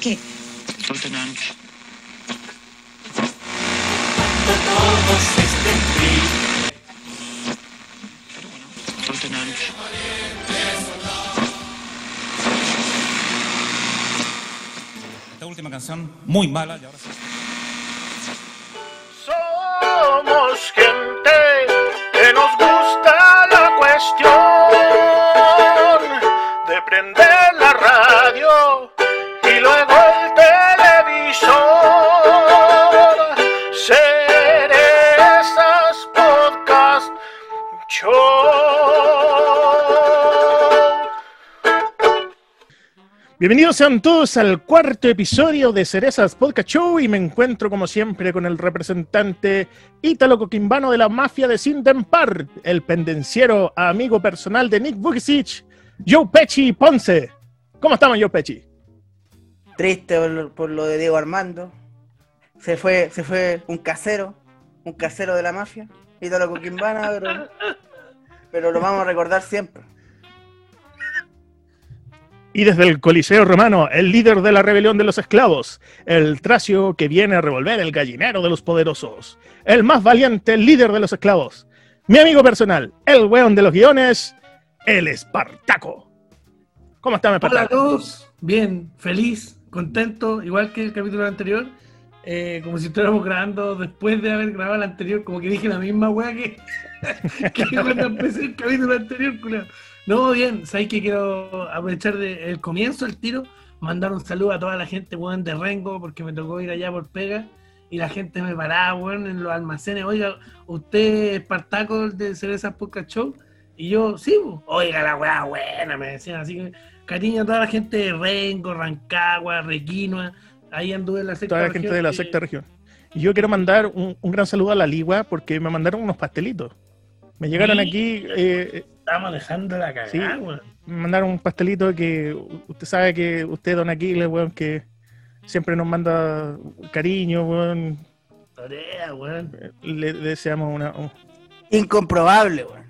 ¿Qué? Lieutenant. Pero bueno, Lieutenant. Esta última canción, muy mala, y ahora sí. Somos gente que nos gusta la cuestión de prender Bienvenidos sean todos al cuarto episodio de Cerezas Podcast Show y me encuentro como siempre con el representante ítalo coquimbano de la mafia de Sindempar, el pendenciero amigo personal de Nick Vujicic, Joe Pechi Ponce. ¿Cómo estamos, Joe Pechi? triste por lo, de Diego Armando. Se fue, se fue un casero, un casero de la mafia, Ítalo Coquimbana, pero lo vamos a recordar siempre. Y desde el Coliseo Romano, el líder de la rebelión de los esclavos, el tracio que viene a revolver el gallinero de los poderosos, el más valiente líder de los esclavos, mi amigo personal, el weón de los guiones, el Espartaco. ¿Cómo está, mi Hola a Espartaco? todos, bien, feliz, contento, igual que el capítulo anterior, eh, como si estuviéramos grabando después de haber grabado el anterior, como que dije la misma weá que, que cuando empecé el capítulo anterior, culiao. No, bien, sabéis que quiero aprovechar de- el comienzo del tiro, mandar un saludo a toda la gente, weón, de Rengo, porque me tocó ir allá por pega, y la gente me paraba, weón, en los almacenes, oiga, usted es Espartaco de Cerezas Podcast Show, y yo, sí, oiga la weá buena, me decían, así que cariño a toda la gente de Rengo, Rancagua, Requinoa, ahí anduve en la secta Toda la región gente de la que- sexta región. Y yo quiero mandar un, un gran saludo a la Ligua porque me mandaron unos pastelitos. Me llegaron Sí. aquí, eh, Estamos dejando la cagada, Sí. weón. me mandaron un pastelito que usted sabe que usted, don Aquiles, weón, que siempre nos manda cariño, weón. Torea, weón. Le, le deseamos una... un- Incomprobable, weón.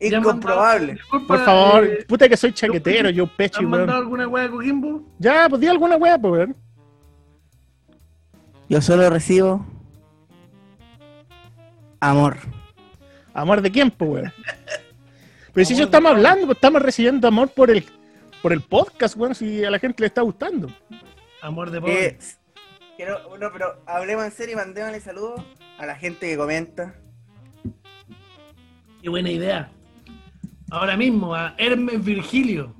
¿Ya han Incomprobable. mandado- Por favor, eh, puta que soy chaquetero, yo ¿te pechi, ¿Han mandado weón. alguna weá de Coquimbo? Ya, pues di alguna weá, pues, weón. Yo solo recibo amor. Amor de quién, pues, weón. Pero si Amor yo de estamos hablando, estamos recibiendo amor por el, por el podcast, weón, si a la gente le está gustando. Amor de pobre. Eh, quiero, no, pero hablemos en serio y mandémosle saludos a la gente que comenta. Qué buena idea. Ahora mismo a Hermes Virgilio,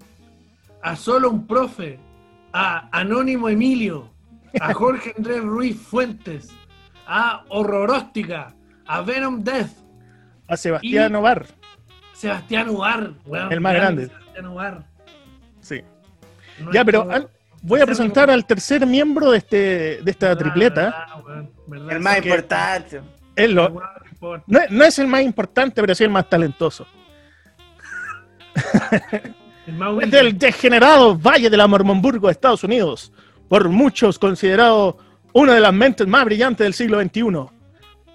a Solo un Profe, a Anónimo Emilio, a Jorge Andrés Ruiz Fuentes, a Horroróstica, a Venom Death, A Sebastián Y- Ovar, Sebastián Ubar, weón, El más grande. Sebastián Ubar. sí. Ya, pero al- voy a presentar al tercer miembro de, este, de esta tripleta. Weón, verdad. El más importante. Lo- no, es- no es el más importante, pero sí el más talentoso. El más Es del degenerado Valle de la Mormonburgo, Estados Unidos. Por muchos considerado una de las mentes más brillantes del siglo XXI.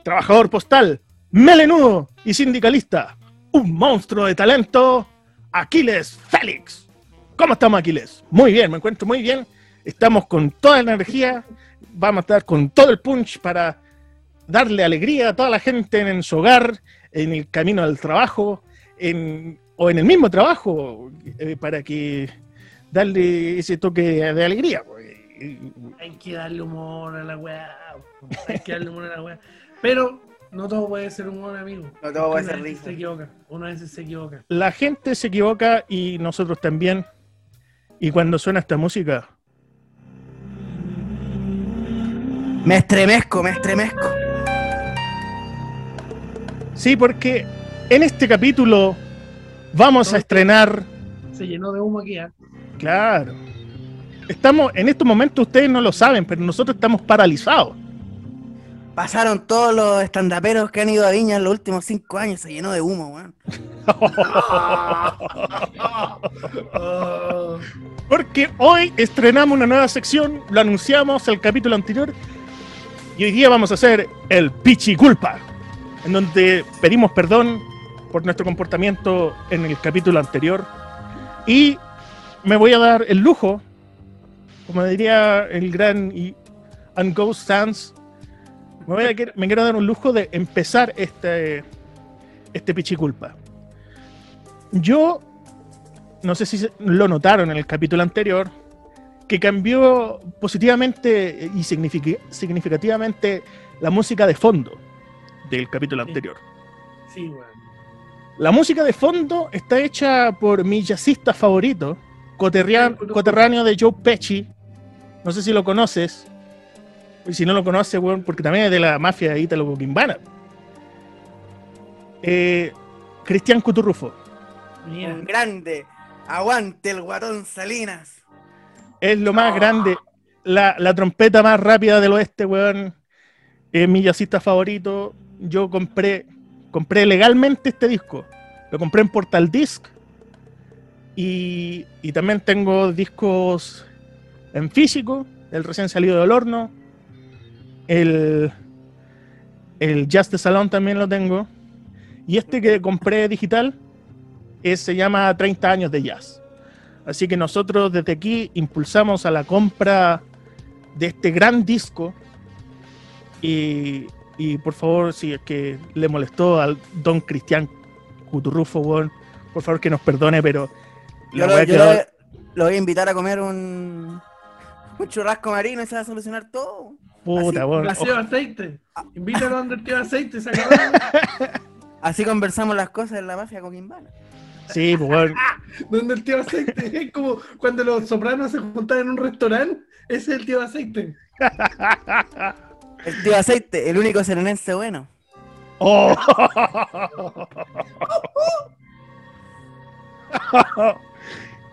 Trabajador postal, melenudo y sindicalista. Un monstruo de talento, Aquiles Félix. ¿Cómo estamos, Aquiles? Muy bien, me encuentro muy bien. Estamos con toda la energía. Vamos a estar con todo el punch para darle alegría a toda la gente en su hogar, en el camino al trabajo, en- o en el mismo trabajo, eh, para que darle ese toque de alegría. pues. Hay que darle humor a la weá. Hay que darle humor a la weá. Pero no todo puede ser humor, amigo. No todo puede Una ser vez risa. Se equivoca. Una vez se equivoca. La gente se equivoca y nosotros también. Y cuando suena esta música, Me estremezco, me estremezco. sí, porque en este capítulo vamos a estrenar, Se llenó de humo aquí, ¿ah? claro, estamos, en estos momentos ustedes no lo saben, pero nosotros estamos paralizados. Pasaron todos los estandaperos que han ido a Viña en los últimos cinco años. Se llenó de humo, weón. Porque hoy estrenamos una nueva sección, lo anunciamos el capítulo anterior, y hoy día vamos a hacer el Pichiculpa, en donde pedimos perdón por nuestro comportamiento en el capítulo anterior, y me voy a dar el lujo como diría el gran y and Ghost Sans, me, voy a quer- me quiero dar un lujo de empezar este, este pichiculpa. Yo, no sé si lo notaron en el capítulo anterior, que cambió positivamente y signific- significativamente la música de fondo del capítulo Sí. anterior. Sí, weón. La música de fondo está hecha por mi jazzista favorito, coterráneo de Joe Pesci. No sé si lo conoces. Y si no lo conoces, weón, porque también es de la mafia ítalo-coquimbana. Eh, Cristian Cuturrufo. Mira, Un grande. Aguante el guatón Salinas. Es lo más grande. La, la trompeta más rápida del oeste, weón. Es mi jazzista favorito. Yo compré, compré legalmente este disco. Lo compré en Portal Disc. Y, y también tengo discos en físico. El recién salido del horno. El, el Jazz de Salón también lo tengo. Y este que compré digital es- se llama 30 años de jazz. Así que nosotros desde aquí impulsamos a la compra de este gran disco. Y, y por favor, si es que le molestó al don Cristian Cuturrufo, por favor que nos perdone, pero Yo, lo, yo lo voy a invitar a comer un, un churrasco marino y se va a solucionar todo. Puta, así, weón. Paseo aceite. Invítalo donde el tío aceite, se acabó. Así conversamos las cosas en la mafia coquimbana. Sí, pues, weón. donde el tío aceite. Es como cuando los sopranos se juntan en un restaurante. Ese es el tío aceite. El tío aceite, el único serenense bueno. Oh.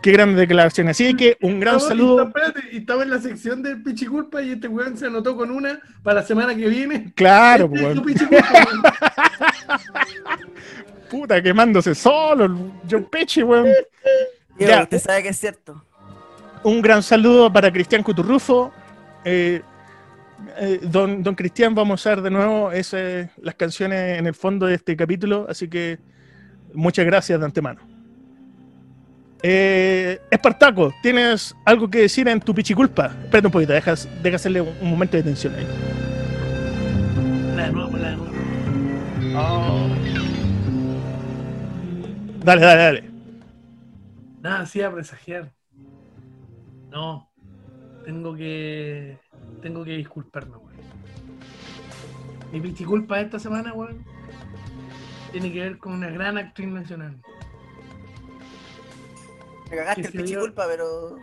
Qué gran declaración. Así que un gran saludo. Espérate, estaba en la sección del Pichiculpa y este weón se anotó con una para la semana que viene. Claro, Este pues, weón. Puta, quemándose solo. John Peche, weón. Diego, Ya. usted sabe que es cierto. Un gran saludo para Cristian Cuturrufo. Eh, eh, don, don Cristian, vamos a usar de nuevo ese- las canciones en el fondo de este capítulo, así que muchas gracias de antemano. Eh, Espartaco, ¿tienes algo que decir en tu pichiculpa? Espérate un poquito, deja, deja hacerle un, un momento de tensión ahí. La de nuevo, la de nuevo. Dale, dale, dale. Nada, sí a presagiar. No. Tengo que. Tengo que disculparme, weón. Mi pichiculpa de esta semana, weón. Tiene que ver con una gran actriz nacional. Me cagaste el se dio- pichiculpa, pero.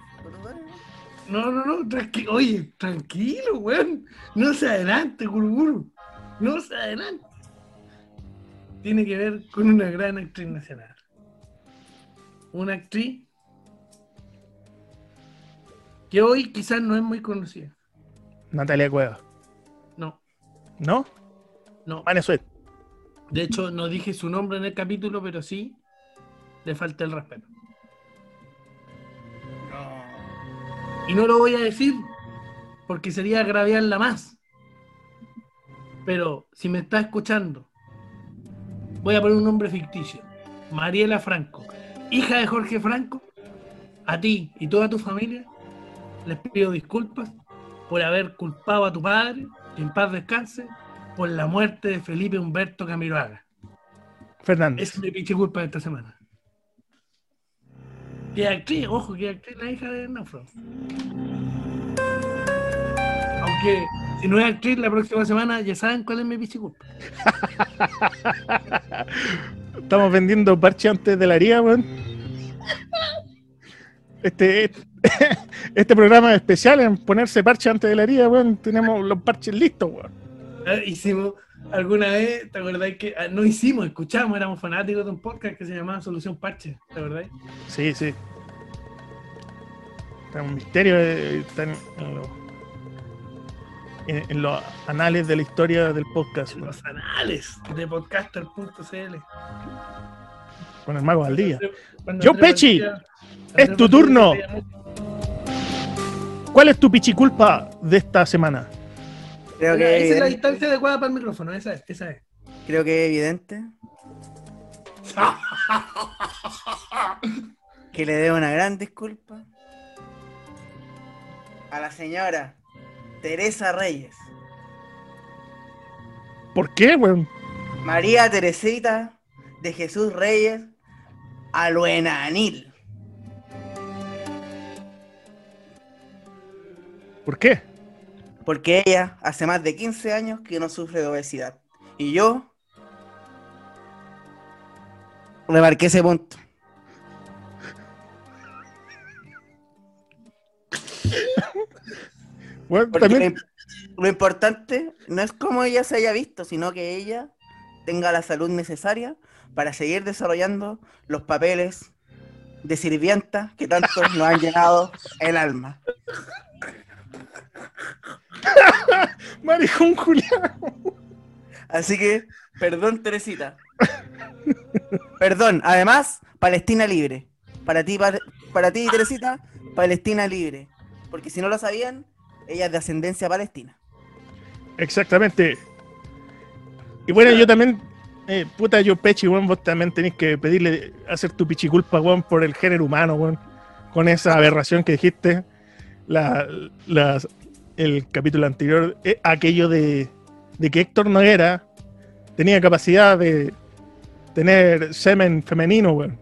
No, no, no, tranqui oye, tranquilo, weón. No se adelante, Guruguru. No se adelante. Tiene que ver con una gran actriz nacional. Una actriz que hoy quizás no es muy conocida. Natalia Cueva. No, ¿No? no. Manesuet. De hecho, no dije su nombre en el capítulo, pero sí le falta el respeto. Y no lo voy a decir porque sería agraviarla más. Pero si me está escuchando, voy a poner un nombre ficticio. Mariela Franco, hija de Jorge Franco, a ti y toda tu familia, les pido disculpas por haber culpado a tu padre, que en paz descanse, por la muerte de Felipe Humberto Camiroaga. Fernández. Es mi pinche culpa de esta semana. Que actriz, ojo, que actriz la hija de Náufrago. Aunque si no es actriz la próxima semana, ya saben cuál es mi pinche culpa. Estamos vendiendo parche antes de la haría, weón. Este, este programa es especial en ponerse parche antes de la haría, weón. Tenemos los parches listos, weón. Ah, Hicimos alguna vez, ¿te acordás que ah, no hicimos, escuchamos, éramos fanáticos de un podcast que se llamaba Solución Parche, ¿te acordás? Sí, sí. Está un misterio, eh, está en, en los, en- en los anales de la historia del podcast, weón, Los anales de podcaster.cl. con el mago al día. Yo, Pechi, es tu turno. ¿Cuál es tu pichiculpa de esta semana? Creo Esa que, es la evidente, distancia adecuada para el micrófono, esa es, esa es. creo que es evidente que le debo una gran disculpa a la señora Teresa Reyes. ¿Por qué, weón? María Teresita de Jesús Reyes Aluenanil. ¿Por qué? Porque ella hace más de 15 años que no sufre de obesidad. Y yo remarqué ese punto. Porque también, lo, lo importante no es cómo ella se haya visto, sino que ella tenga la salud necesaria para seguir desarrollando los papeles de sirvienta que tanto nos han llenado el alma. maricón culiao. Así que, perdón, Teresita. Perdón, además, Palestina libre. Para ti, pa- para ti, Teresita, Palestina libre. Porque si no lo sabían, ella es de ascendencia palestina. Exactamente. Y bueno, yo también, eh, puta, yo Pechi, weón, vos también tenés que pedirle, hacer tu pichiculpa, weón, por el género humano, weón. Con esa aberración que dijiste, la, las- el capítulo anterior, eh, aquello de, de que Héctor Noguera tenía capacidad de tener semen femenino, weón.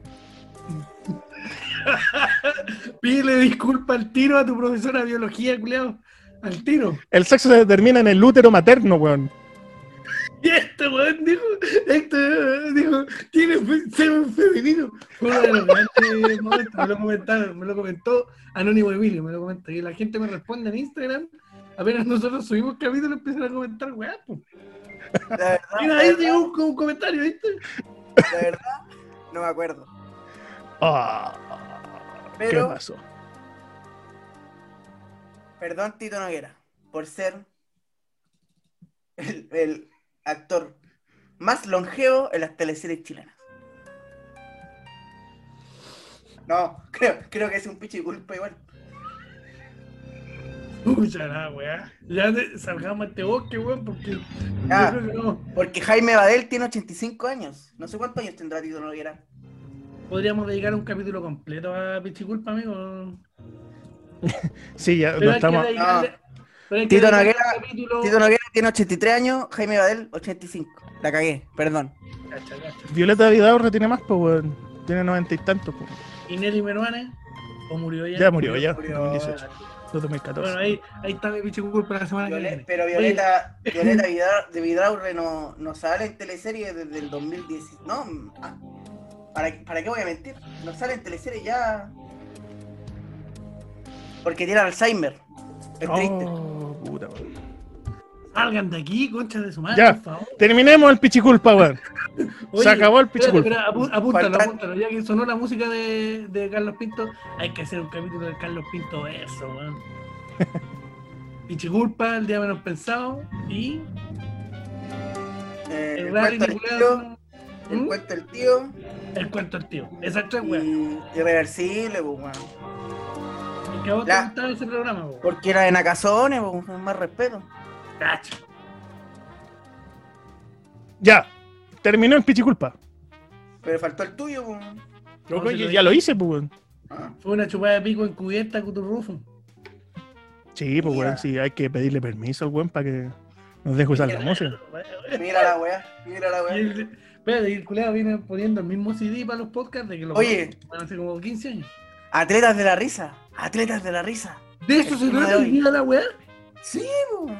Pídele disculpa al tiro a tu profesora de biología, culiao. Al tiro. El sexo se determina en el útero materno, weón. Y este weón dijo, este dijo, tiene semen femenino. Fue uno de los grandes momentos, me lo comentaron, me lo comentó Anónimo Emilio, me lo comentó. Y la gente me responde en Instagram, apenas nosotros subimos capítulo empiezan a comentar, weá, po. La verdad, Mira, ahí llegó un, un comentario, ¿viste? la verdad, no me acuerdo. Ah, ¿Qué pasó? perdón, Tito Noguera, por ser el, el actor más longevo en las teleseries chilenas. No, creo, creo que es un pichi culpa igual. Pucha la weá. Ya salgamos a este bosque, weón, porque no. Porque Jaime Badel tiene 85 años. No sé cuántos años tendrá Tito Noguera. Podríamos dedicar un capítulo completo a Pichiculpa, amigo. Sí, ya Pero no estamos. dedicarle- que Tito Noguera- capítulo- Tito Noguera tiene 83 años, Jaime Badel 85. La cagué, perdón. Cacha, cacha. Violeta Vidaurre tiene más, pues, weón. Tiene noventa y tantos, pues. ¿Y Nelly Meruane? ¿O murió ya? Ya murió, ya. Murió. 2018. 2014. Bueno, ahí, ahí está mi Pichiculpa la semana que Viole- viene. pero Violeta, Violeta Vidra- de Vidaurre no, no sale en teleserie desde el 2010. No, ah, ¿para, ¿para qué voy a mentir? No sale en teleserie ya. Porque tiene Alzheimer. Es triste. Oh, puta, weón. Salgan de aquí, concha de su madre, Ya. por favor. Terminemos el pichiculpa, weón. Se acabó el pichiculpa. espera, apu- apúntalo, Faltan- apúntalo. Ya que sonó la música de, de Carlos Pinto, hay que hacer un capítulo de Carlos Pinto eso, weón. Pichiculpa, el día menos pensado. Y Eh, el el, rally cuento del tío, Nicolás. el ¿Mm? cuento del tío El cuento del tío. Y weón. irreversible, pues, weón. Que a vos La- te gustaba ese programa, weón. Porque era de Nacazones, pues, con más respeto. Cacho. Ya. Terminó el pichiculpa. Pero faltó el tuyo, pues. No, lo ya lo hice, pues, weón. Ah, Fue una chupada de pico encubierta con tu rufo. Sí, pues, weón. Sí, hay que pedirle permiso al weón para que nos deje usar la música. mira la weá, mira la weá. el, espérate, y el culeado viene poniendo el mismo CD para los podcasts de que los Oye. van hace como 15 años. Atletas de la risa, atletas de la risa. ¿De eso se trata hoy. el día la weá? Sí, pues.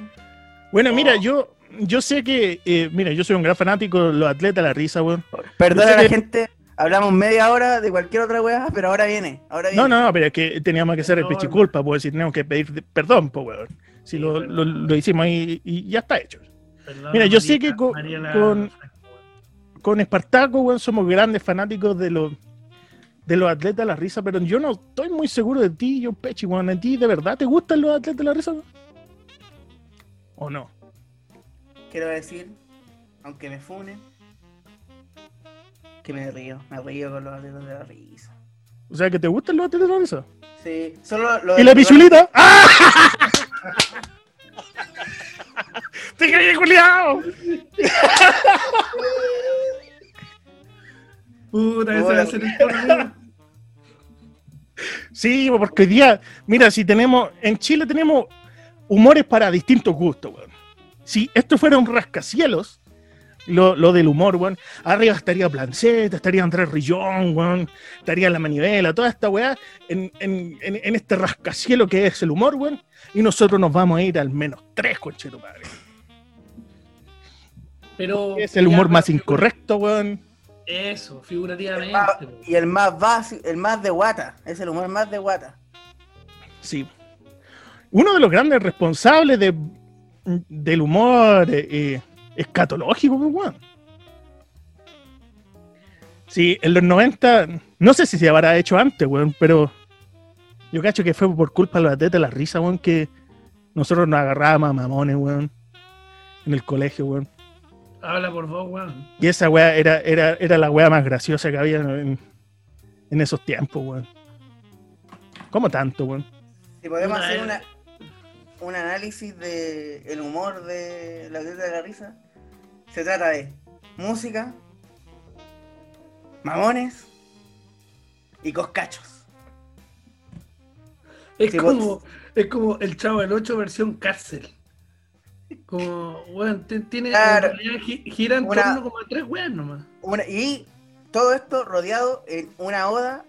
Bueno, mira, Oh. yo, yo sé que, eh, mira, yo soy un gran fanático de los atletas, la risa, weón. Perdona a la que- gente, hablamos media hora de cualquier otra weá, pero ahora viene, ahora viene. No, no, no, pero es que teníamos que hacer el pichiculpa, pues, si tenemos que pedir de- perdón, pues, weón. Si lo, Sí, lo, hicimos y, y ya está hecho. Mira, yo sé que con- con- Con Espartaco, weón, somos grandes fanáticos de los de los atletas de la risa, pero yo no estoy muy seguro de ti, yo Pechi, weón. ¿A ti de verdad te gustan los atletas de la risa? weón? ¿O no? Quiero decir, aunque me funen, que me río, me río con los atletas de la risa. O sea, que te gustan los atletas de la risa. Sí, solo lo ¿Y la pichulita? ¡Ah! ¡Te caí, culiao! Puta, ese va a ser el Sí, porque hoy día, mira, si tenemos, en Chile tenemos humores para distintos gustos, weón. Si esto fuera un rascacielos, lo, lo del humor, weón, arriba estaría Planchet, estaría Andrés Rillón, weón, estaría La Manivela, toda esta weá, en, en, en, en este rascacielos que es el humor, weón, y nosotros nos vamos a ir al menos tres, conchero padre. Pero. Es el humor ya, más incorrecto, weón. Eso, figurativamente. Po. y el más básico, el más de guata. Es el humor más de guata. Sí. Uno de los grandes responsables de, del humor eh, escatológico, pues, weón. Sí, en los 90, no sé si se habrá hecho antes, weón, pero yo cacho que fue por culpa de los atletas de la risa, weón, que nosotros nos agarrábamos a mamones, weón, en el colegio, weón. Habla por vos, weón. Y esa weá era, era, era la weá más graciosa que había en, en esos tiempos, weón. ¿Cómo tanto, weón? Si podemos Una hacer una, un análisis de el humor de la atleta de la risa, se trata de música, mamones y coscachos. Es como, es como el Chavo del 8 versión cárcel. Como, weón, te- tiene. Claro. Gira en Una- torno como a tres weón nomás. Una- y todo esto rodeado en una oda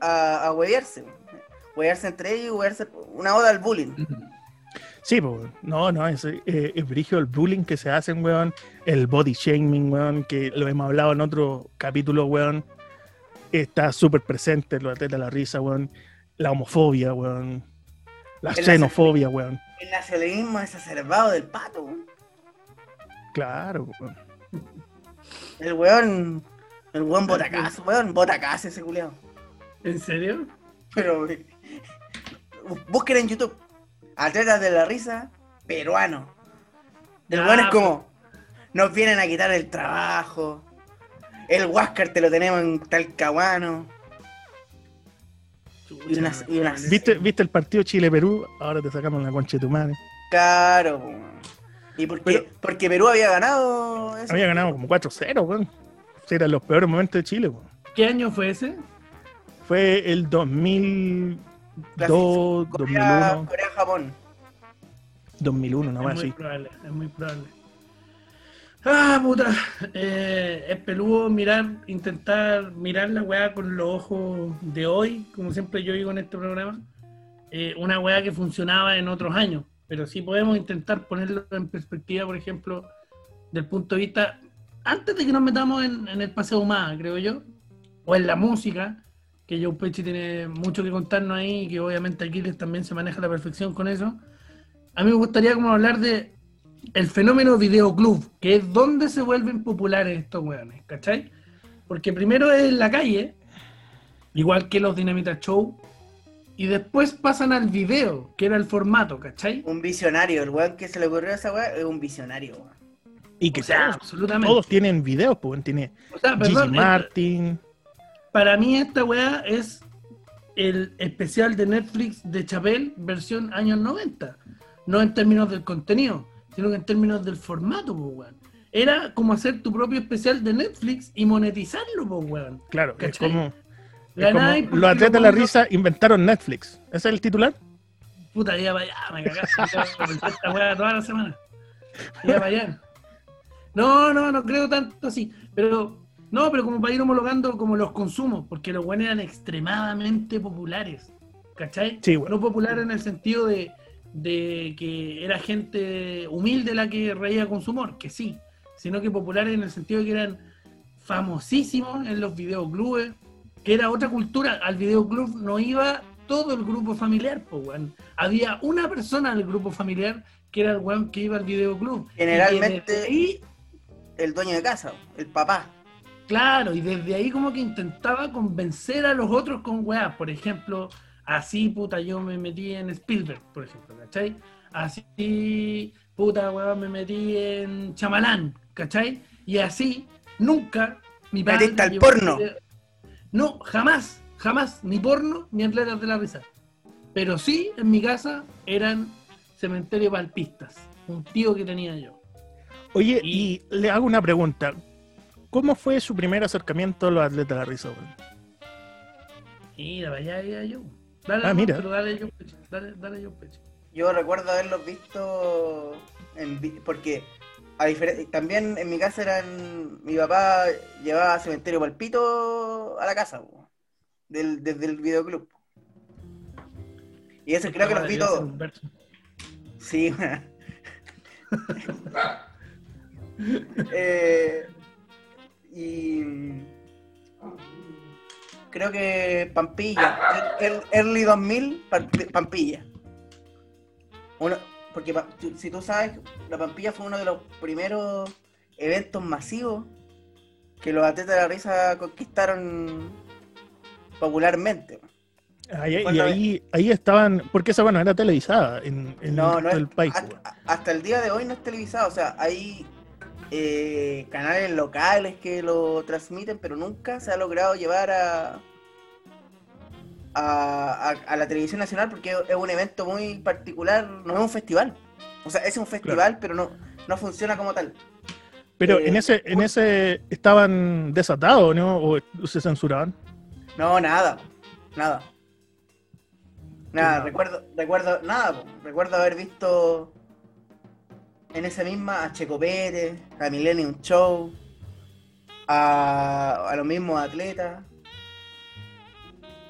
a, a huevearse. Huevearse entre ellos y huevearse- una oda al bullying. Sí, pues, no, no, es, eh, es brigio el bullying que se hacen, weón, el body shaming, weón, que lo hemos hablado en otro capítulo, weón, está súper presente en los atletas de la risa, weón, la homofobia, weón, la El xenofobia, weón, El nacionalismo exacerbado del pato. weón. claro, weón. El weón. El weón botacazo, weón. Botacazo ese culiao. ¿En serio? Pero. Busquen en YouTube. Atletas de la risa, peruano. Del bueno ah, es como. Nos vienen a quitar el trabajo. El Huáscar te lo tenemos en Talcahuano. Y unas, ¿Viste, el partido Chile-Perú? Ahora te sacamos la concha de tu madre. Claro, ¿Y por qué? Pero, porque Perú había ganado. Ese? Había ganado como 4-0, weón. Eran los peores momentos de Chile, weón. ¿Qué año fue ese? Fue el 2000. 2001. Corea, Japón. 2001, nomás así. Es muy probable. Ah, puta. Eh, es peludo mirar, intentar mirar la weá con los ojos de hoy, como siempre yo digo en este programa. Eh, una weá que funcionaba en otros años. Pero sí podemos intentar ponerlo en perspectiva, por ejemplo, del punto de vista, antes de que nos metamos en, en el paseo humano, creo yo, o en la música, que Joe Pesci tiene mucho que contarnos ahí, y que obviamente Aquiles también se maneja a la perfección con eso. A mí me gustaría como hablar de el fenómeno videoclub, que es donde se vuelven populares estos weones, ¿cachai? Porque primero es en la calle, igual que los Dinamita Show, y después pasan al video, que era el formato, ¿cachai? Un visionario. El weón que se le ocurrió a esa weá es un visionario, weón. Y que O sea, todos, absolutamente. todos tienen videos, pues. Tiene O sea, Gigi perdón, Martin. Para mí esta weá es el especial de Netflix de Chapel versión años 90. No en términos del contenido, sino que en términos del formato, pues, weón. Era como hacer tu propio especial de Netflix y monetizarlo, pues, weón. Claro, es ¿Cachai? como, es como los atletas de la risa inventaron Netflix. ¿Ese es el titular? Puta, ya para allá, me cagaste. esta weá toda la semana. Ya para allá. No, no, no creo tanto así. Pero, no, pero como para ir homologando como los consumos, porque los buenos eran extremadamente populares. ¿Cachai? Sí, bueno. No popular en el sentido de, de que era gente humilde la que reía con su humor, que sí, sino que populares en el sentido de que eran famosísimos en los videoclubes, que era otra cultura. Al videoclub no iba todo el grupo familiar, pues, weón. Había una persona del grupo familiar que era el weón que iba al videoclub. Y Generalmente- ahí, El dueño de casa, el papá. Claro, y desde ahí como que intentaba convencer a los otros con weas. Por ejemplo, así, puta, yo me metí en Spielberg, por ejemplo, ¿cachai? Así, puta, weón, me metí en Chamalán, ¿cachai? Y así, nunca mi padre Metiste al porno. video- No, jamás, jamás, ni porno ni atletas de la risa. Pero sí, en mi casa eran cementerio palpistas, un tío que tenía yo. Oye, Y- y le hago una pregunta. ¿Cómo fue su primer acercamiento a los atletas de la risa? Mira, vaya, ya yo. Dale, Ah, mira. Pero dale yo, peche. Dale, dale yo, peche. Yo recuerdo haberlos visto en porque a también en mi casa eran mi papá llevaba cementerio palpito a la casa po, del, desde el videoclub. Y eso creo que los vi todos. Sí. Eh, y creo que Pampilla, el, el Early 2000, Pamp- Pampilla. Uno, porque si tú sabes, la Pampilla fue uno de los primeros eventos masivos que los atletas de la risa conquistaron popularmente. Ahí- y ahí, ahí estaban, porque esa bueno era televisada en, en No, el es, país. hasta, hasta el día de hoy no es televisado, o sea, hay eh, canales locales que lo transmiten, pero nunca se ha logrado llevar a, a, a- a la televisión nacional porque es un evento muy particular, no es un festival. O sea, es un festival, pero no, no funciona como tal. Pero eh, en ese, en ese estaban desatados, ¿no? O se censuraban. No, nada, nada. Nada, recuerdo, recuerdo, nada, po. recuerdo haber visto en esa misma a Checo Pérez, a Millennium Show, a, a los mismos atletas.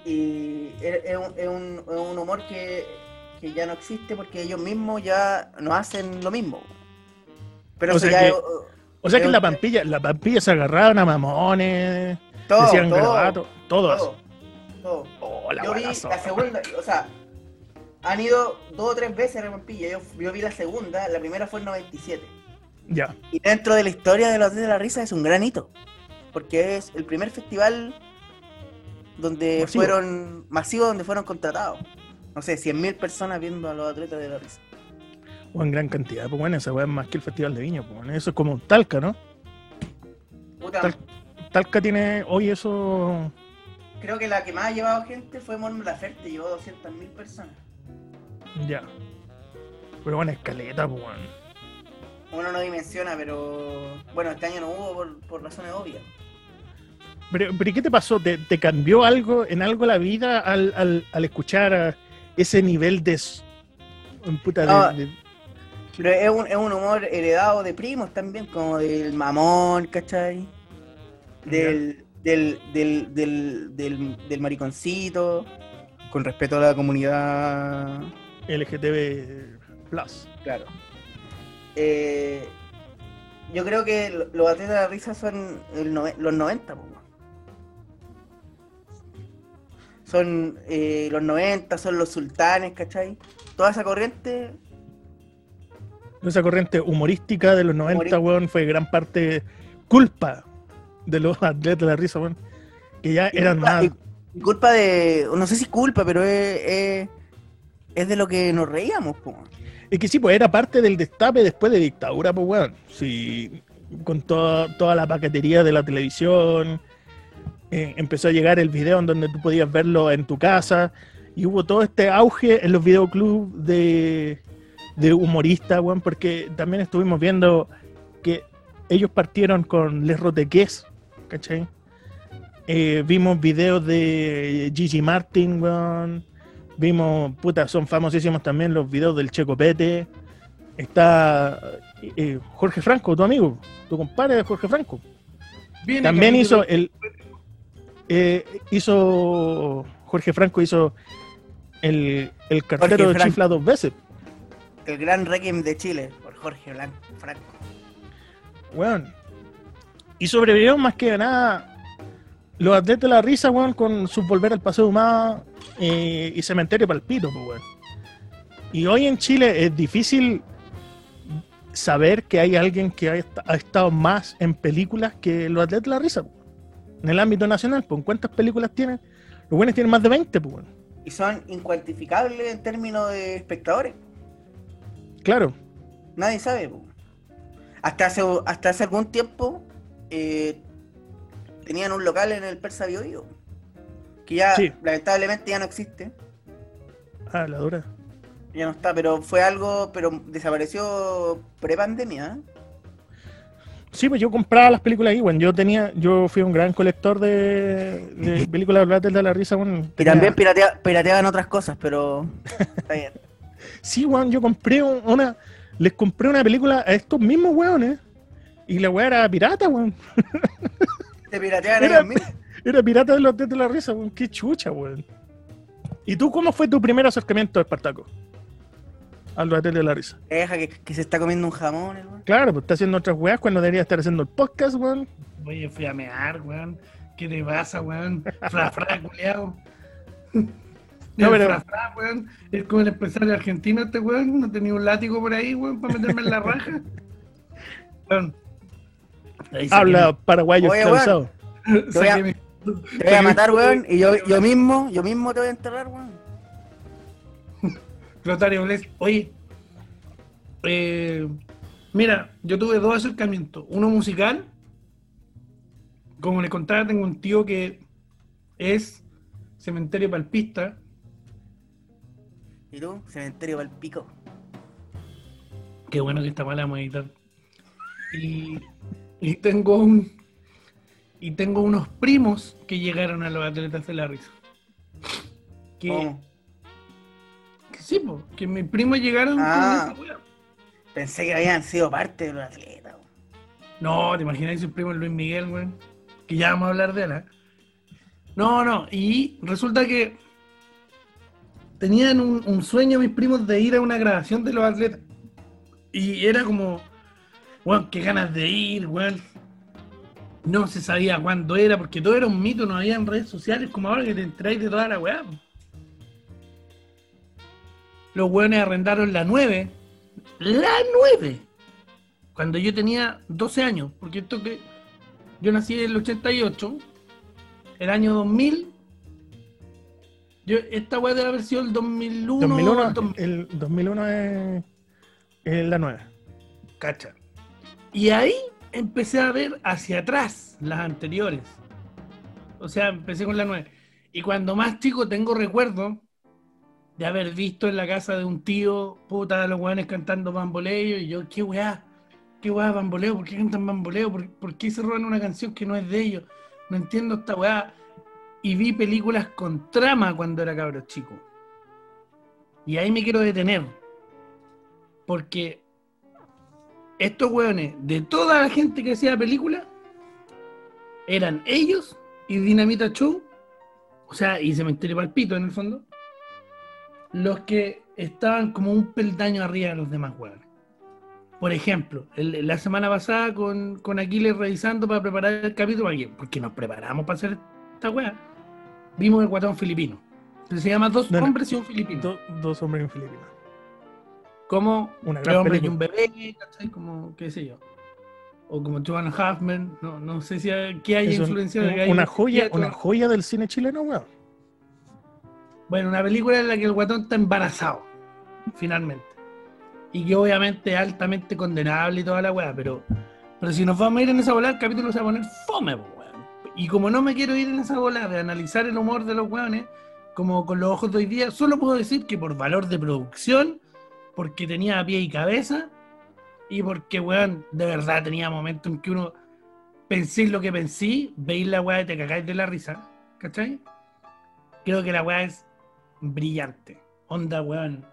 Y es, es un, es un- es un humor que, que ya no existe porque ellos mismos ya no hacen lo mismo. Pero O sea ya que- O sea que en la Pampilla, la Pampilla se agarraban a mamones, todo, decían todo, todo, todo, todo. Oh, la yo vi la segunda, o sea, han ido dos o tres veces a Remontilla. Yo, yo vi la segunda, la primera fue en 97. Ya. Y dentro de la historia de los de la risa es un gran hito. Porque es el primer festival donde Masivo. fueron masivo donde fueron contratados. No sé, 100.000 personas viendo a los atletas de la risa. O en gran cantidad, pues bueno, esa weá es más que el Festival de Viña, pues bueno, eso es como Talca, ¿no? Puta, Tal- Talca tiene hoy eso. creo que la que más ha llevado gente fue Mon Laferte, llevó 200.000 personas. Ya. Pero bueno, escaleta, pues bueno. Uno no dimensiona, pero bueno, este año no hubo por, por razones obvias. Pero, pero ¿y ¿qué te pasó? ¿Te, te cambió algo en algo la vida al, al, al escuchar a ese nivel de. puta, de- Ah, de- Pero es un, es un humor heredado de primos también, como del mamón, ¿cachai? Del, del, del, del, del, del mariconcito, con respeto a la comunidad, LGTB Plus. claro. Eh, yo creo que lo- los atletas de la risa son el los 90, po. Son eh, los 90, son los sultanes, ¿cachai? Toda esa corriente Esa corriente humorística de los 90, Humorista. weón, fue gran parte culpa de los atletas de la risa, weón. Que ya Y eran culpa- más. y culpa de. No sé si culpa, pero es, es, es de lo que nos reíamos, po. Es que sí, pues era parte del destape después de dictadura, pues weón. Sí, con toda, toda la paquetería de la televisión. eh, empezó a llegar el video en donde tú podías verlo en tu casa. Y hubo todo este auge en los videoclubs de, de humoristas, weón, porque también estuvimos viendo que ellos partieron con Les Roteques, ¿cachai? Eh, vimos videos de Gigi Martin, weón. Vimos, puta, son famosísimos también los videos del Checo Pete. Está eh, Jorge Franco, tu amigo, tu compadre Jorge Franco. Viene También hizo el. eh, hizo. Jorge Franco hizo el, el cartero Jorge de chifla dos veces. El gran Requiem de Chile, por Jorge Blanco, Franco. Weón. Y sobrevivieron más que nada los atletas de la risa, weón, con su volver al paseo humano eh, y cementerio palpito, pues, weón. Y hoy en Chile es difícil saber que hay alguien que ha, est- ha estado más en películas que los atletas de la risa, pues. En el ámbito nacional, pues, ¿cuántas películas tienen? Los buenos tienen más de 20, pues, weón. Y son incuantificables en términos de espectadores. Claro. Nadie sabe, po. Hasta hace, hasta hace algún tiempo eh, tenían un local en el Persa Bio Bio, Que ya, Sí. lamentablemente, ya no existe. Ah, la dura. Ya no está, pero fue algo, pero desapareció pre-pandemia. Sí, pues yo compraba las películas ahí, weón. Yo tenía, yo fui un gran colector de, de películas de de la risa, weón. Y también piratea- pirateaban otras cosas, pero. Está bien. Sí, weón, yo compré un- una. Les compré una película a estos mismos weones. Y la weá era pirata, weón. Te pirateaban Era-. Era pirata de los de la risa, weón. Qué chucha, weón. ¿Y tú cómo fue tu primer acercamiento a Espartaco? A los de la risa. Deja que, que se está comiendo un jamón, weón. Claro, pues está haciendo otras weas cuando debería estar haciendo el podcast, weón. Oye, fui a mear, weón. ¿Qué te pasa, weón? Fra, fra, culiao. No, pero- fra, fra, weón. Es como el empresario argentino este weón. No tenía un látigo por ahí, weón, para meterme en la raja. Weón. Habla paraguayo Oye, esclavizado. voy a- Te voy a matar, weón. Y yo, yo mismo, yo mismo te voy a enterrar, weón. Rotario Bles. Oye, eh, mira, yo tuve dos acercamientos. Uno musical. Como le contaba, tengo un tío que es cementerio palpista. ¿Y tú? Cementerio para el pico. Qué bueno que está mala vamos a editar. Y, y tengo un. Y tengo unos primos que llegaron a los atletas de la risa. Que, sí, po, que mis primos llegaron Ah. con esa wea. Pensé que habían sido parte de los atletas, weón. No, te imaginas su primo Luis Miguel, güey. Que ya vamos a hablar de él, ¿eh? No, no, y resulta que tenían un, un sueño mis primos de ir a una grabación de los atletas. Y era como, weón, qué ganas de ir, weón. No se sabía cuándo era, porque todo era un mito, no había redes sociales como ahora que te entráis de toda la weá. Los weones arrendaron la 9. La 9 cuando yo tenía 12 años, porque esto que yo nací en el 88, el año 2000, yo, esta weá haber sido el 2001, 2001, el 2000, el 2001 es, es la nueva. cacha. Y ahí empecé a ver hacia atrás las anteriores. O sea, empecé con la 9. Y cuando más chico tengo recuerdo de haber visto en la casa de un tío, puta, los weones cantando bamboleo, y yo, qué weá, qué weá bamboleo, ¿por qué cantan bamboleo? ¿Por, qué se roban una canción que no es de ellos? No entiendo esta weá. Y vi películas con trama cuando era cabro chico. Y ahí me quiero detener. Porque estos weones, de toda la gente que hacía películas, eran ellos y Dinamita Show, o sea, y Cementerio Palpito en el fondo, los que estaban como un peldaño arriba de los demás weones. Por ejemplo, el- la semana pasada con, con Aquiles revisando para preparar el capítulo, porque nos preparamos para hacer esta weá, vimos el guatón filipino. Se llama Dos No, no. hombres y un filipino. Do- dos hombres en Filipinas. Como Una gran hombres y un bebé, ¿cachai? Como, qué sé yo. O como Joan Huffman, no, no sé si hay, qué hay un- hay una joya, una joya del cine chileno, weón. Bueno, una película en la que el guatón está embarazado, finalmente. Y que obviamente es altamente condenable y toda la weá, pero, pero si nos vamos a ir en esa bola, el capítulo se va a poner fome, weón. Y como no me quiero ir en esa bola de analizar el humor de los weones, como con los ojos de hoy día, solo puedo decir que por valor de producción, porque tenía pie y cabeza, y porque, weón, de verdad tenía momentos en que uno pensé lo que pensé, veis la weá y te cagáis de la risa, ¿cachai? Creo que la weá es brillante. Onda, weón.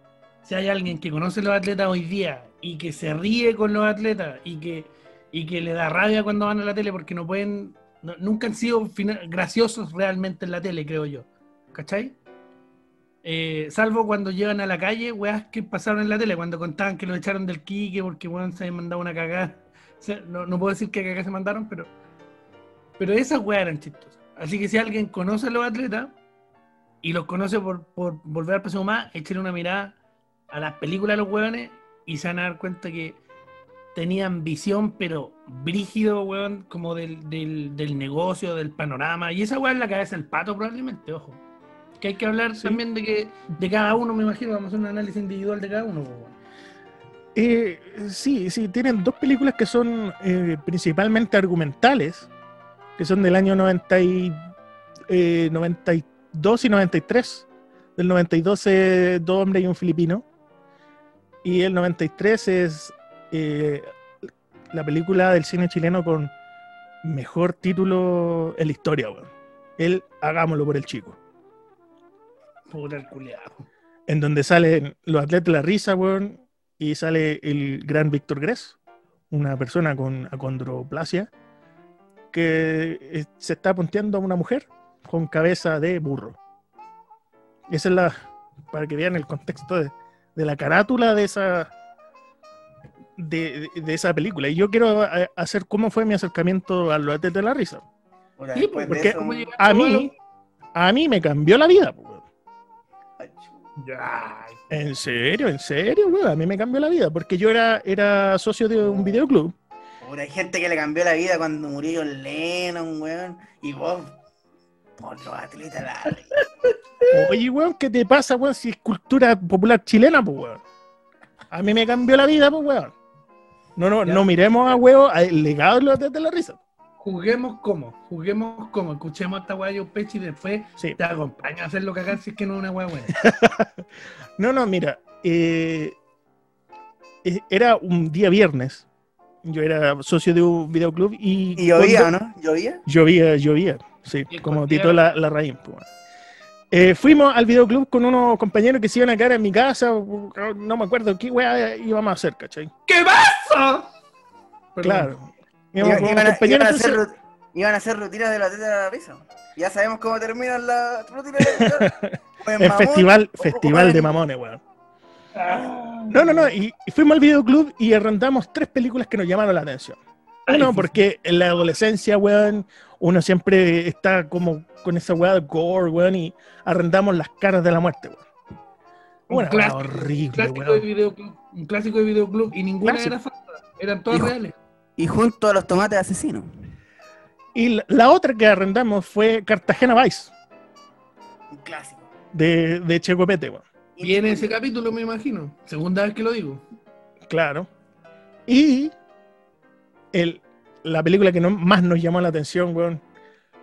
Si hay alguien que conoce los atletas hoy día y que se ríe con los atletas y que, y que le da rabia cuando van a la tele porque no pueden, no- nunca han sido graciosos realmente en la tele, creo yo. ¿Cachai? Eh, salvo cuando llegan a la calle, weas que pasaron en la tele, cuando contaban que lo echaron del Quique porque weón se habían mandado una cagada. O sea, no, no puedo decir que cagada se mandaron, pero, pero esas weas eran chistosas. Así que si alguien conoce a los atletas y los conoce por, por volver al paseo más, échenle una mirada a las películas de los weones y se van a dar cuenta que tenían visión, pero brígido, weón, como del, del, del negocio, del panorama. Y esa weá es la cabeza del pato, probablemente, ojo. Que hay que hablar Sí. también de que de cada uno, me imagino, vamos a hacer un análisis individual de cada uno. Eh, sí, sí, tienen dos películas que son eh, principalmente argumentales, que son del año 90 y, eh, 92 y 93. Del 92 es Dos hombres y un filipino. Y el 93 es eh, la película del cine chileno con mejor título en la historia, weón. El Hagámoslo por el chico. Puta el culiado. En donde salen los atletas de la risa, weón, y sale el gran Víctor Gress, una persona con acondroplasia, que eh, se está punteando a una mujer con cabeza de burro. Esa es la, para que vean el contexto de, de la carátula de esa, de, de- de esa película. Y yo quiero eh, hacer cómo fue mi acercamiento a los atletas de la risa. Sí, de porque- eso, ¿Cómo un- llegaste A a mí, a mí me cambió la vida. po, En serio, en serio, weón. A mí me cambió la vida porque yo era, era socio de un videoclub. Puta, hay gente que le cambió la vida cuando murió John Lennon, weón. Y vos, por los atletas, la... Oye, weón, ¿qué te pasa, weón? Si es cultura popular chilena, pues, weón. A mí me cambió la vida, pues, weón. No, no, Ya. no miremos a huevo al legado de los de la risa. Juguemos como, juguemos como, escuchemos a esta weá yo pecho y después Sí. te acompaña a hacerlo cagar si es que no es una weá buena. No, no, mira. eh, eh, era un día viernes. Yo era socio de un videoclub y. ¿Y llovía o cuando- no? ¿Llovía? Llovía, llovía. Sí, como Tito la, la raíz. pues, bueno. Eh, fuimos al videoclub con unos compañeros que se iban a quedar en mi casa. No me acuerdo qué weá íbamos a hacer, ¿cachai? ¿Qué pasa? Perdón. Claro. Iban, a, compañeros, iban a hacer, entonces- iban a hacer rutinas de la teta de la risa. Ya sabemos cómo terminan las rutinas de la teta. O en Es mamón, festival, o- o festival de mamones, weón. Ah. No, no, no. Y, y fuimos al videoclub y arrendamos tres películas que nos llamaron la atención. Sí, porque en la adolescencia, weón, uno siempre está como con esa weá de gore, weón, y arrendamos las caras de la muerte, weón. Un Una weá clásico, Un horrible, clásico, de weón. videoclub, un clásico de videoclub y ninguna Clásico. era falsa, eran todas Hijo. reales. Y junto a los tomates asesinos. Y la, la otra que arrendamos fue Cartagena Vice, Un clásico. de, de Checo Pete, weón. Viene ese capítulo, me imagino. Segunda vez que lo digo. Claro. Y el, la película que no- más nos llamó la atención, weón,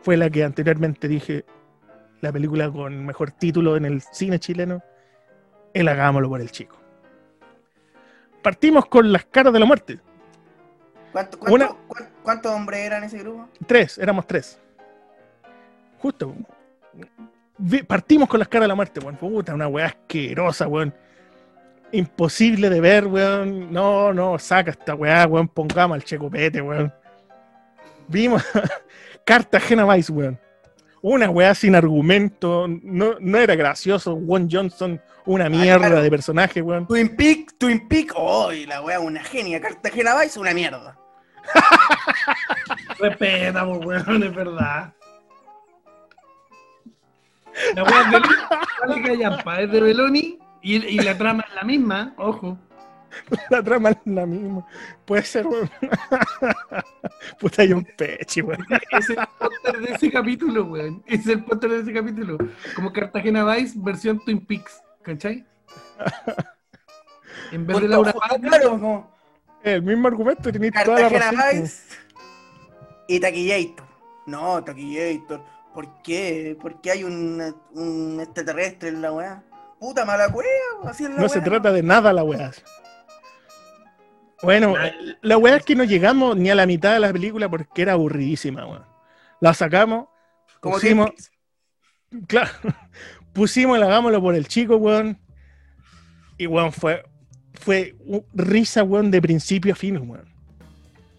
fue la que anteriormente dije, la película con mejor título en el cine chileno, El Hagámoslo por el Chico. Partimos con las caras de la muerte. ¿Cuánto- cuánto- Una- cuán- ¿Cuántos hombres eran ese grupo? Tres, éramos tres. Justo. Partimos con las caras de la muerte, weón. Puta, una weá asquerosa, weón. Imposible de ver, weón. No, no, saca esta weá, weón. Pongamos al checopete, weón. Vimos Cartagena Vice, weón. Una weá sin argumento. No, no era gracioso. Juan Johnson, una mierda claro. de personaje, weón. Twin Peak, Twin Peak, ¡oh! la wea, una genia. Cartagena Vice, una mierda. Respeta, weón, es verdad. La weá de Vale Callampa es de Beloni y, y la trama es la misma, ojo. La trama es la misma. Puede ser, weón. Puta, hay un peche, weón. Es el póster de ese capítulo, weón. Es el póster de ese capítulo. Como Cartagena Vice versión Twin Peaks, ¿cachai? En vez de Laura Palmer, claro, como El mismo argumento, tenéis toda la razón. Vice y Taquillator. No, Taquillator. ¿Por qué? ¿Por qué hay un, un extraterrestre en la weá? Puta mala weá, así es la No se weá. trata de nada la weá. Bueno, la weá es que no llegamos ni a la mitad de la película porque era aburridísima, weón. La sacamos, Como pusimos, claro, pusimos el hagámoslo por el chico, weón. Y weón, fue, fue un- risa, weón, de principio a fin, weón.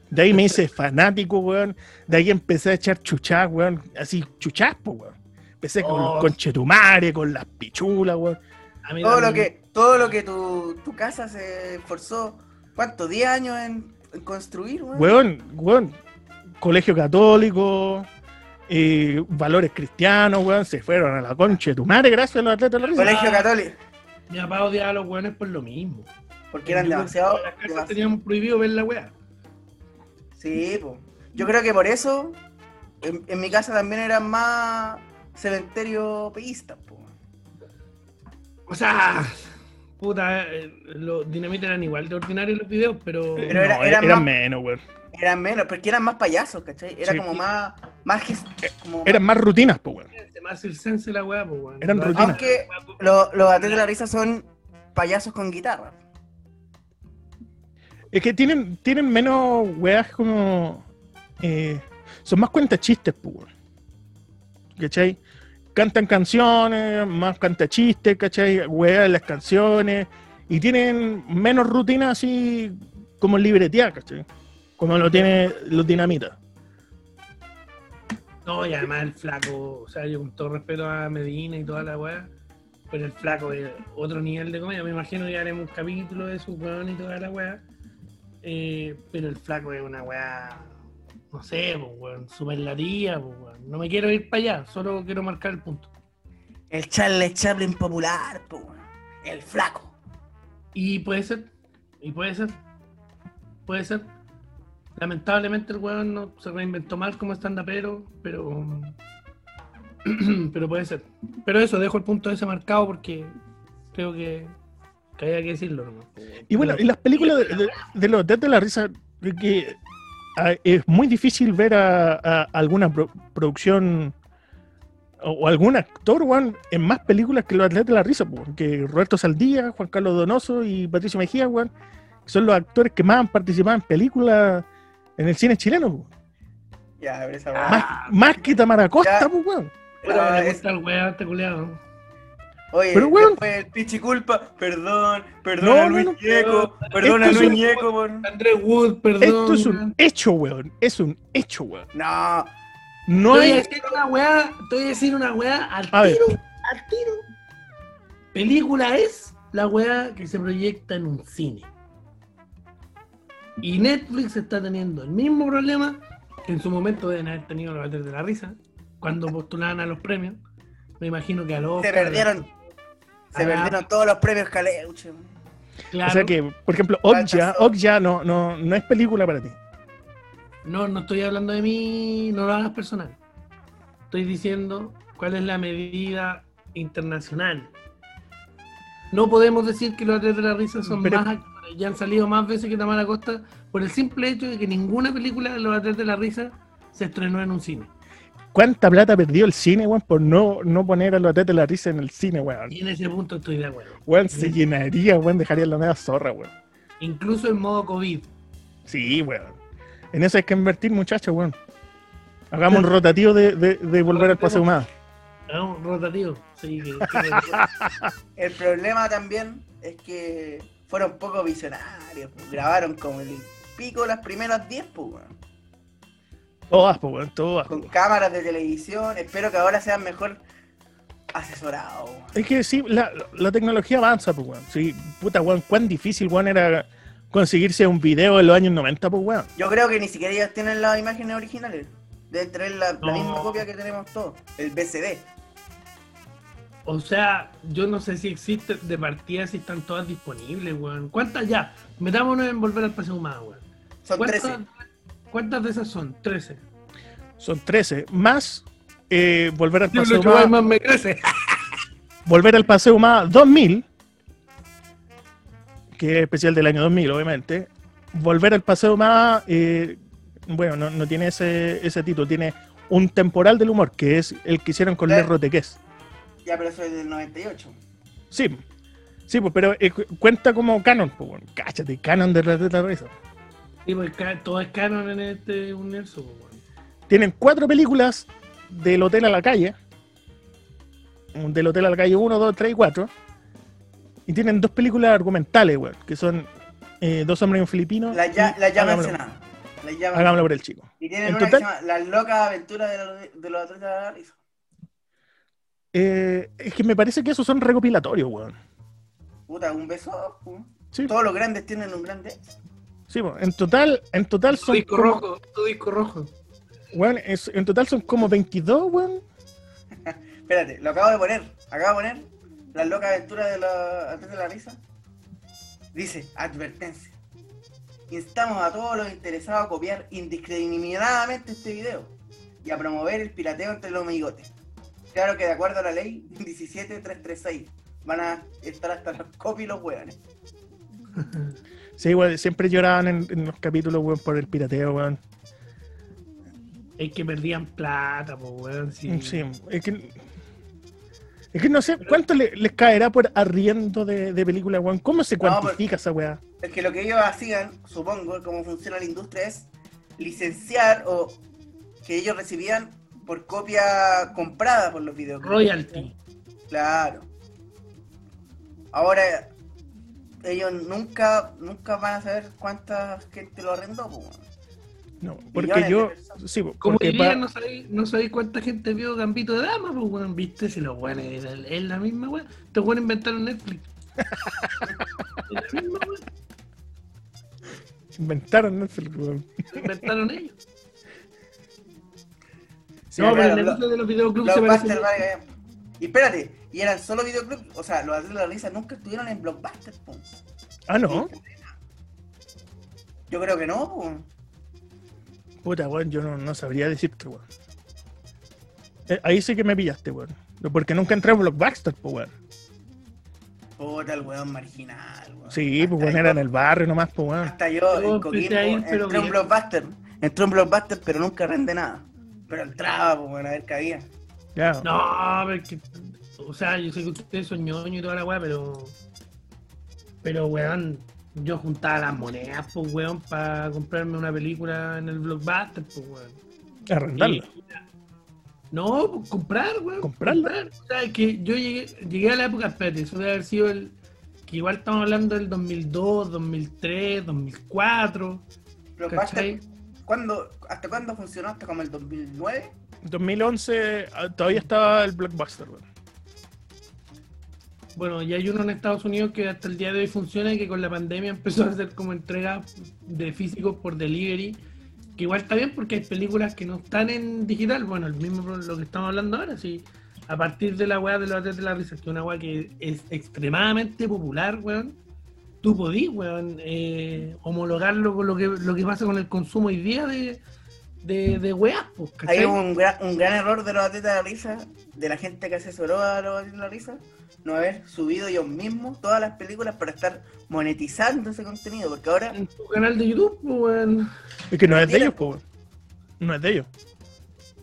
De ahí me hice fanático, weón. De ahí empecé a echar chuchás, weón. Así, chuchás, po, weón. Empecé con Oh. los conchetumares, con las pichulas, weón. Todo lo que, todo lo que tu, tu casa se esforzó, ¿cuánto? ¿10 años en, en construir, weón? Weón, weón, colegio católico, eh, valores cristianos, weón, se fueron a la concha de tu madre gracias a los atletas de la risa. Colegio católico. Mi papá odiaba a los weones por lo mismo. Porque eran demasiado. en las casas demasiado- teníamos prohibido ver la weá. Sí, po. Yo creo que por eso en, en mi casa también eran más cementerio peístas, po. O sea, puta, eh, los dinamitas eran igual de ordinarios los videos, pero. Pero era- No, eran eran más- menos, weón. Eran menos, porque eran más payasos, ¿cachai? Era Sí. como más. más ges- como Eran más rutinas, pues, weón. Hace el sense la weá, pues, weón. Eran rutinas. Aunque lo- los atletas de la risa son payasos con guitarra. Es que tienen, tienen menos weas como. eh, son más cuentachistes, pues. ¿Cachai? Cantan canciones, más cantachistes, ¿cachai? Weas las canciones. Y tienen menos rutina así como libretear, ¿cachai? Como lo tiene los dinamitas. No, y además el flaco, o sea, yo con todo respeto a Medina y toda la weá, pero el flaco es otro nivel de comedia. Me imagino que haremos un capítulo de su weón y toda la weá. Eh, pero el flaco es una weá, no sé, pues weón, superlativa, pues weón. No me quiero ir para allá, solo quiero marcar el punto. El Charles Chaplin popular, po, weón. El flaco. Y puede ser, y puede ser, puede ser. Lamentablemente el weón no se reinventó mal como stand-upero, pero. pero puede ser. Pero eso, dejo el punto ese marcado porque creo que, que había que decirlo. ¿no? Y bueno, y las películas de, de- de los Dead de la Risa, que ah, es muy difícil ver a, a alguna pro- producción o, o algún actor weón, en más películas que los Dead de la Risa, po, que Roberto Saldía, Juan Carlos Donoso y Patricio Mejía, que son los actores que más han participado en películas en el cine chileno, po. Ya, pero esa más, que Tamara Costa, Ya. po, weón. Ah, gusta el este culiado. Oye, Pero, weón. después el pichi culpa, perdón, perdón No, a Luis no. Ñeco, perdón a Luis Ñeco por... Andrés Wood, perdón. Esto es un hecho, weón. Es un hecho, weón. No, No a hay. decir una weá, te voy a decir una weá al A ver. tiro, al tiro. Película es la weá que se proyecta en un cine. Y Netflix está teniendo el mismo problema que en su momento deben haber tenido los Bates de la Risa, cuando postulaban a los premios. Me imagino que a los se perdieron. Se Ah. perdieron todos los premios Caleuche. Claro, O sea que, por ejemplo, Okja, Okja no, no, no es película para ti. no, no estoy hablando de mí, no lo hagas personal. Estoy diciendo cuál es la medida internacional. No podemos decir que los atletas de la risa son Pero- más actores. Ya han salido más veces que Tamara Costa por el simple hecho de que ninguna película de los atletas de la risa se estrenó en un cine. ¿Cuánta plata perdió el cine, weón, por no, no poner a los atletas de la risa en el cine, weón? Y en ese punto estoy de acuerdo. Weón, se llenaría, weón, dejaría la media zorra, weón. Incluso en modo COVID. Sí, weón. En eso hay que invertir, muchachos, weón. Hagamos un rotativo de, de, de volver al paseo más. ¿no? Rotativo. Sí, que- El problema también es que fueron poco visionarios. pues. Grabaron como el pico las primeras 10, pues, weón. Todas, pues, weón, todas. con cámaras de televisión. Espero que ahora sean mejor asesorados. Es que sí, la, la tecnología avanza, pues, weón. Sí, puta, weón, cuán difícil, weón, era conseguirse un video en los años 90, pues, weón. Yo creo que ni siquiera ellos tienen las imágenes originales. Deben tener la, misma copia que tenemos todos, el BCD. O sea, yo no sé si existe de partida, si están todas disponibles, weón. ¿Cuántas ya? Metámonos en volver al paseo más, weón. Son ¿Cuántas, 13. ¿Cuántas de esas son? 13. Son 13, más eh, volver al paseo más, me crece. volver al paseo más 2000, que es especial del año 2000, obviamente. Volver al paseo más, eh, bueno, no, no tiene ese, ese título, tiene un temporal del humor, que es el que hicieron con. Les Rotequés. Ya, pero eso es del 98. Sí, sí, pues, pero eh, cu- cuenta como canon, pues, bueno, cáchate, canon de la de risa. Sí, pues, todo es canon en este universo, pues, weón. Tienen cuatro películas del Hotel a la Calle. Del Hotel a la Calle 1, 2, 3 y 4. Y tienen dos películas argumentales, weón, que son eh, Dos hombres y un filipino. La ya, la ya Hagámoslo- mencionada. La ya Hagámoslo por el chico. Y tienen En una total- que se llama Las locas aventuras de los, de los atletas de la risa. Eh, es que me parece que esos son recopilatorios, weón. Puta, un beso. Sí, Todos los grandes tienen un grande. Sí, en total, en total Tu son disco como, rojo, tu disco rojo. weón, es- en total son como 22, weón. Espérate, lo acabo de poner. Acabo de poner Las locas aventuras de los atletas de la risa. Dice, advertencia. Instamos a todos los interesados a copiar indiscriminadamente este video y a promover el pirateo entre los amigotes. Claro que de acuerdo a la ley 17336 van a estar hasta los copios los hueones. Sí, weón, siempre lloraban en, en los capítulos, weón, por el pirateo, weón. Es que perdían plata, pues, weón. Sí. Sí, es que. Es que no sé cuánto le- les caerá por arriendo de, de película, weón. ¿Cómo se No, pero- cuantifica esa weá? Es que lo que ellos hacían, supongo, cómo funciona la industria, es licenciar o que ellos recibían por copia comprada por los videoclips. Royalty. Claro. Ahora, ellos nunca, nunca van a saber cuánta gente lo arrendó, pues, weón. No, porque yo. Sí, Como diría, pa- no sabéis no sabéis cuánta gente vio Gambito de Dama, pues weón, viste, si los weones es, es la misma weón. Estos weones inventaron Netflix. es la misma weón, inventaron Netflix, weón. inventaron ellos. Sí, no, pero el negocio de los videoclubs se parece. vale- Y espérate, y eran solo videoclubs, o sea, los atletas de la risa nunca estuvieron en Blockbuster, po. Ah, no. Yo creo que no, po. Puta, weón, yo no, no sabría decirte, weón. Eh, ahí sí que me pillaste, weón. Porque nunca entré a Blockbuster, pues, weón. Puta, el weón marginal, weón. Sí, pues, weón, era en el barrio nomás, pues, weón. Hasta yo, Yo en a ir, pero entré a un. Blockbuster. Entré a un Blockbuster, pero nunca rendé nada. Pero entraba, pues, bueno, a ver qué había. Ya. No, porque. O sea, yo sé que ustedes son ñoños y toda la weá, pero. Pero, weón, yo juntaba las monedas, pues, weón, para comprarme una película en el blockbuster, pues, weón. Arrendarlo. Y- No, pues, comprar, weón. ¿Comprarla? comprar. O sea, es que yo llegué, llegué a la época, espérate, eso debe haber sido el. Que igual estamos hablando del 2002, 2003, 2004. Blockbuster. ¿cuándo, ¿hasta cuándo funcionó? ¿Hasta como el 2009? 2011 ah, todavía estaba el Blockbuster, weón. Bueno, y hay uno en Estados Unidos que hasta el día de hoy funciona y que con la pandemia empezó a hacer como entrega de físicos por delivery. Que igual está bien porque hay películas que no están en digital. Bueno, el mismo lo que estamos hablando ahora, sí. A partir de la weá de los atletas de la risa, que una weá que es extremadamente popular, weón. Tú podís, weón, eh, homologarlo con lo que, lo que pasa con el consumo hoy día de, de, de weas, pues, ¿cachai? Hay un gran, un gran error de los atletas de la risa, de la gente que asesoró a los atletas de la risa, no haber subido ellos mismos todas las películas para estar monetizando ese contenido, porque ahora En tu canal de YouTube, pues, weón. Es que no es de ellos, pues, weón. No es de ellos.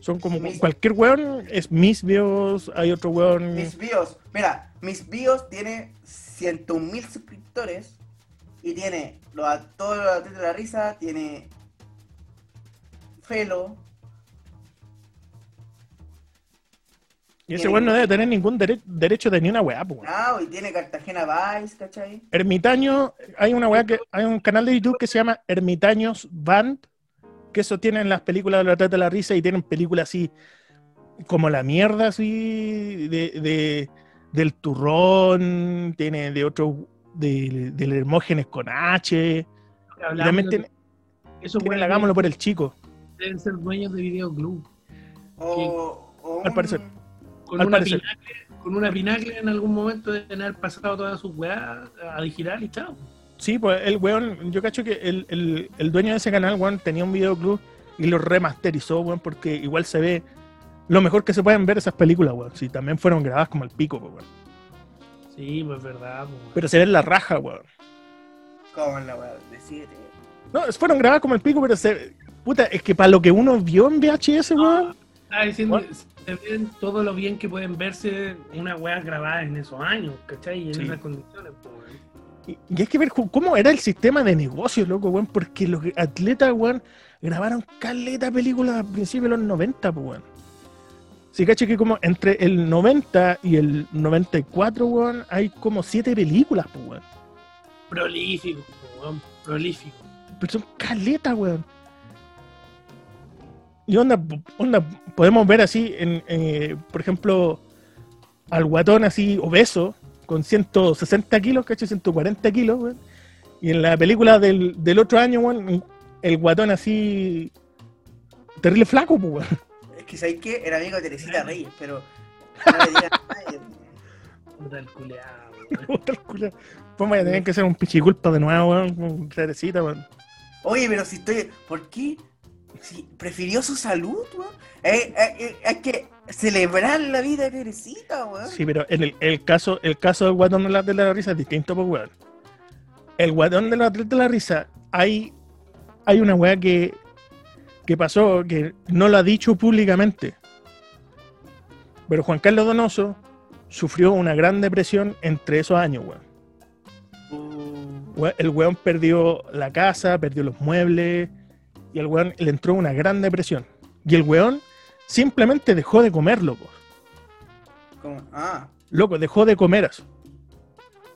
Son como Mis- cualquier weón, es mis videos, hay otro weón. mis bios, mira, mis bios tiene 101 mil suscriptores y tiene los, todos los atletas de la risa, tiene Felo, Y ese weón no debe tener ningún dere- derecho de ni una weá, pues, weón. ah, y tiene Cartagena Vice, ¿cachai? Ermitaño, hay una weá que, hay un canal de YouTube que se llama Ermitaños Band, que eso tienen las películas de la trata de la risa y tienen películas así como la mierda así de, de- del turrón, tiene de otro de, del Hermógenes con H, y Hablamos también de- tiene, weones Hagámoslo por el chico. Deben ser dueños de videoclub. O, o Al un- parecer. Con Al una, parecer. pinacle, con una pinacle en algún momento deben haber pasado todas sus weas a digital y chao. Sí, pues el weón, yo cacho que el, el- el dueño de ese canal, weón, tenía un videoclub y lo remasterizó, weón, porque igual se ve lo mejor que se pueden ver esas películas, weón. Si también fueron grabadas como el pico, pues, weón. Sí, pues verdad. pues. Pero se ve la raja, weón. Como en la weá de 7. No, fueron grabadas como el pico, pero se. Puta, es que para lo que uno vio en VHS, weón. Bueno. se ven todo lo bien que pueden verse una wea grabada en esos años, ¿cachai? Y en Sí. esas condiciones, pues, weón. Y, y hay que ver cómo era el sistema de negocio, loco, weón. Porque los atletas, weón, grabaron caleta películas a principios de los 90, pues, weón. Si caché que como entre el 90 y el 94, weón, hay como siete películas, pues, weón. Prolífico, weón, prolífico. Pero son caletas, weón. Y onda, onda, podemos ver así, en, eh, por ejemplo, al guatón así obeso, con 160 kilos, ¿cachai? 140 kilos, weón. Y en la película del, del otro año, weón, el guatón así, terrible flaco, pues, weón. Es que sabéis que era amigo de Teresita Reyes, pero no le. Puta el culeado. Pues vaya a tener que hacer un pichiculpa de nuevo, weón, con Teresita, weón. Oye, pero si estoy. ¿Por qué? Prefirió su salud, weón. Eh, eh, eh, hay que celebrar la vida de Teresita, weón. Sí, pero en el, el caso, el caso del guatón de la, de la risa es distinto, pues, weón. El guatón de la, de la risa, hay, hay una weá que, que pasó que no lo ha dicho públicamente. Pero Juan Carlos Donoso sufrió una gran depresión entre esos años, weón. We- El weón perdió la casa, perdió los muebles, y el weón le entró una gran depresión. Y el weón simplemente dejó de comer, loco. ¿cómo? Ah, Loco, dejó de comer.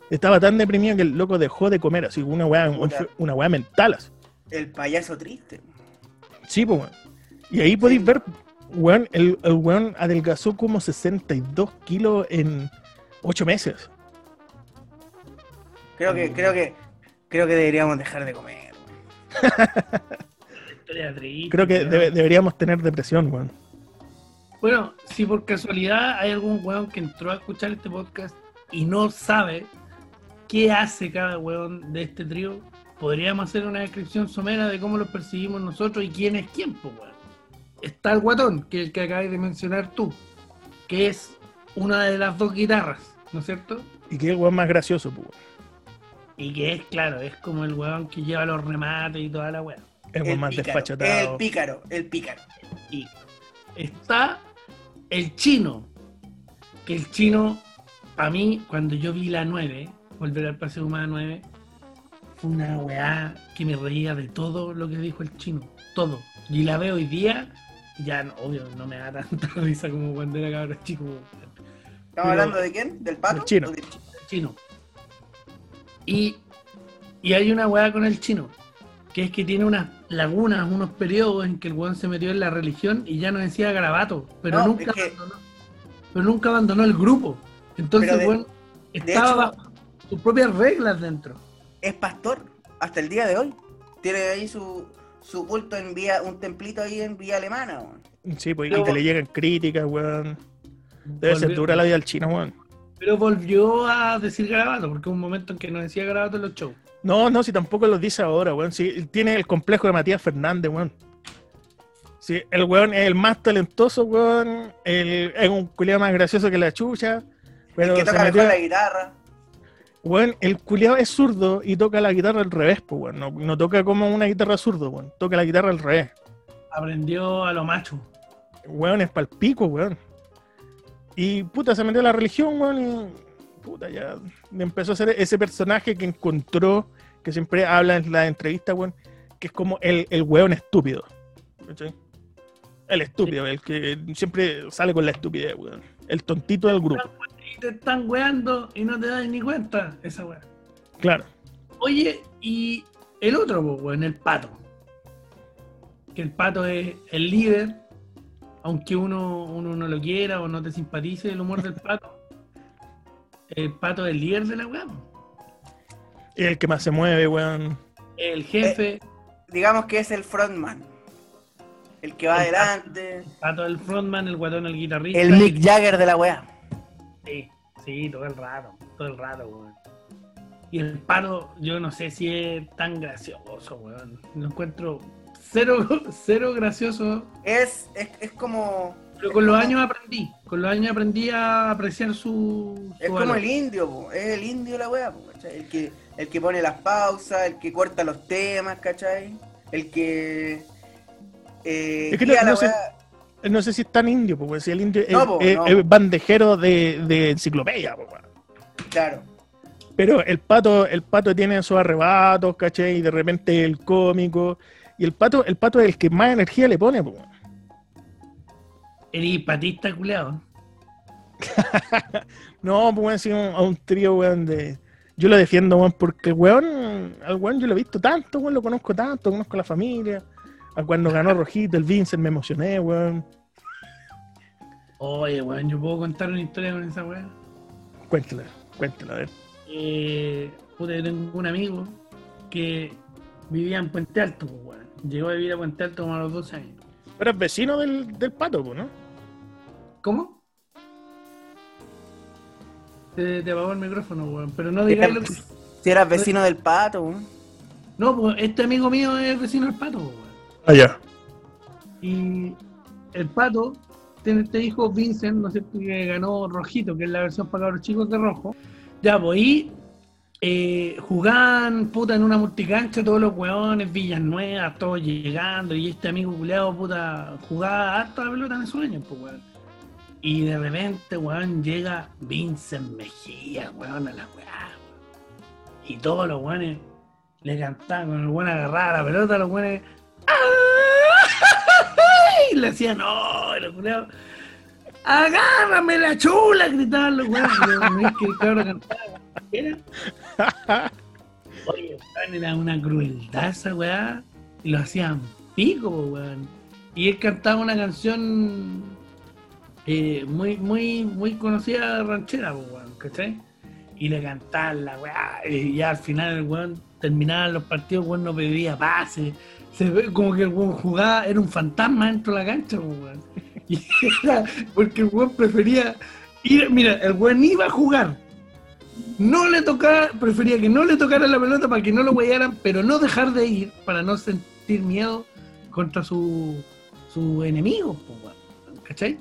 Estaba tan deprimido que el loco dejó de comer así, una weá, una weá mental así. el payaso triste. Sí, pues, weón. Y ahí podéis ver, weón, el, el weón adelgazó como 62 kilos en 8 meses. Creo que, creo que, creo que deberíamos dejar de comer. weón. Historia triste, Creo que weón. debe- deberíamos tener depresión, weón. Bueno, si por casualidad hay algún weón que entró a escuchar este podcast y no sabe qué hace cada weón de este trío, podríamos hacer una descripción somera de cómo lo percibimos nosotros y quién es quién, pues weón. Está el guatón, que es el que acabas de mencionar tú, que es una de las dos guitarras, ¿no es cierto? Y que el weón más gracioso, pues, weón. Y que es, claro, es como el weón que lleva los remates y toda la weá. El weón más pícaro, el pícaro, el pícaro. Y está el chino. Que el chino, a mí, cuando yo vi la 9, volver al Paseo Humano 9, fue una weá que me reía de todo lo que dijo el chino. Todo. Y la veo hoy día, y ya, no, obvio, no me da tanta risa como cuando era cabrón chico. ¿Estamos hablando de quién? ¿Del pato? Del chino. ¿O del chino? El chino. Y, y hay una weá con el chino, que es que tiene unas lagunas, unos periodos en que el weón se metió en la religión y ya no decía garabato, pero No, nunca es que- abandonó, pero nunca abandonó el grupo. Entonces de- weón estaba hecho- bajo sus propias reglas dentro. Es pastor hasta el día de hoy. Tiene ahí su, su culto en vía, un templito ahí en vía alemana. weón. Sí, pues, y que le llegan críticas, weón. Debe ser dura la vida del chino, weón. Pero volvió a decir garabato, porque hubo un momento en que no decía garabato en los shows. No, no, si tampoco lo dice ahora, weón. Si tiene el complejo de Matías Fernández, weón. Sí, el weón es el más talentoso, weón. El, es un culiado más gracioso que la chucha. Pero el que toca mejor la guitarra. Weón, el culiado es zurdo y toca la guitarra al revés, pues, weón. No, no toca como una guitarra zurdo, weón. Toca la guitarra al revés. Aprendió a lo macho. Weón, es palpico, weón. Y puta, se metió a la religión, weón, y puta, ya empezó a ser ese personaje que encontró, que siempre habla en la entrevista, weón, que es como el, el weón estúpido. ¿cachai? El estúpido, el que siempre sale con la estupidez, weón. El tontito del grupo, Y te están weando y no te das ni cuenta esa weá. claro. Oye, y el otro, weón, el pato. Que el pato es el líder, aunque uno, uno no lo quiera o no te simpatice el humor del pato. El pato es el líder de la weá. Es el que más se mueve, weón. El jefe, Digamos que es el frontman. El que va El adelante. el pato el frontman, el guatón el guitarrista. El Mick Jagger de la weá. Sí, sí, todo el rato, todo el rato, weón. Y el pato, yo no sé si es tan gracioso, weón. Lo encuentro cero, cero gracioso Es, es, es como. Pero con los años aprendí, con los años aprendí a apreciar su... Es su como valor. el indio, po. es el indio la weá, po. El que, el que pone las pausas, el que corta los temas, ¿cachai? El que. Eh, Es que no- la no sé-. No sé si es tan indio, pues, si el indio es, No, po, es- no. es bandejero de, de enciclopedia, weón. Claro. Pero el pato, el pato tiene sus arrebatos, ¿cachai? Y de repente el cómico. Y el pato, el pato es el que más energía le pone, pues. Eres patista culeado. No, pues weón, sí, un- a un trío, weón, de. Yo lo defiendo, weón, porque el weón, al weón yo lo he visto tanto, weón, lo conozco tanto, conozco a la familia. A cuando ganó Rojito, el Vincent, me emocioné, weón. Oye, weón, yo puedo contar una historia con esa weá. Cuéntala, cuéntala, a ver. Eh, puta, yo tengo un amigo que vivía en Puente Alto, pues, weón. Llegó a vivir a Puente Alto como a los 12 años. Pero es vecino del, del pato, pues, ¿no? ¿Cómo? Te, te apagó el micrófono, weón. Pero no digas lo que- Si eras vecino del pato, weón. No, pues este amigo mío es vecino del pato, pues, weón. Allá. Y el pato tiene este hijo Vincent, ¿no es cierto? Que ganó Rojito, que es la versión para cabros chicos de rojo. Ya, pues y eh, jugaban puta en una multicancha todos los hueones, villas nuevas, todos llegando. Y este amigo culeado, puta, jugaba harto la pelota en esos años, pues. Y de repente, weón, llega Vincent Mejía, weón, a la weá. Y todos los weones le cantaban con el weón agarraba la pelota, los weones. Y le hacían, no, los culiados. ¡Agárrame la chula! gritaban los weones. Y yo, "No es que el cabrón cantaba. Era. Oye, era una crueldad esa weá. Y lo hacían pico, weón. Y él cantaba una canción eh, muy, muy, muy conocida ranchera, po, weón, ¿cachai? Y le cantaban la weá. Y ya al final el weón terminaban los partidos, weón no pedía pase. Se ve como que el weón jugaba, era un fantasma dentro de la cancha, po, weón. Porque el weón prefería ir, mira, el weón iba a jugar. No le tocaba, prefería que no le tocara la pelota para que no lo huellaran, pero no dejar de ir para no sentir miedo contra su, su enemigo, ¿cachai?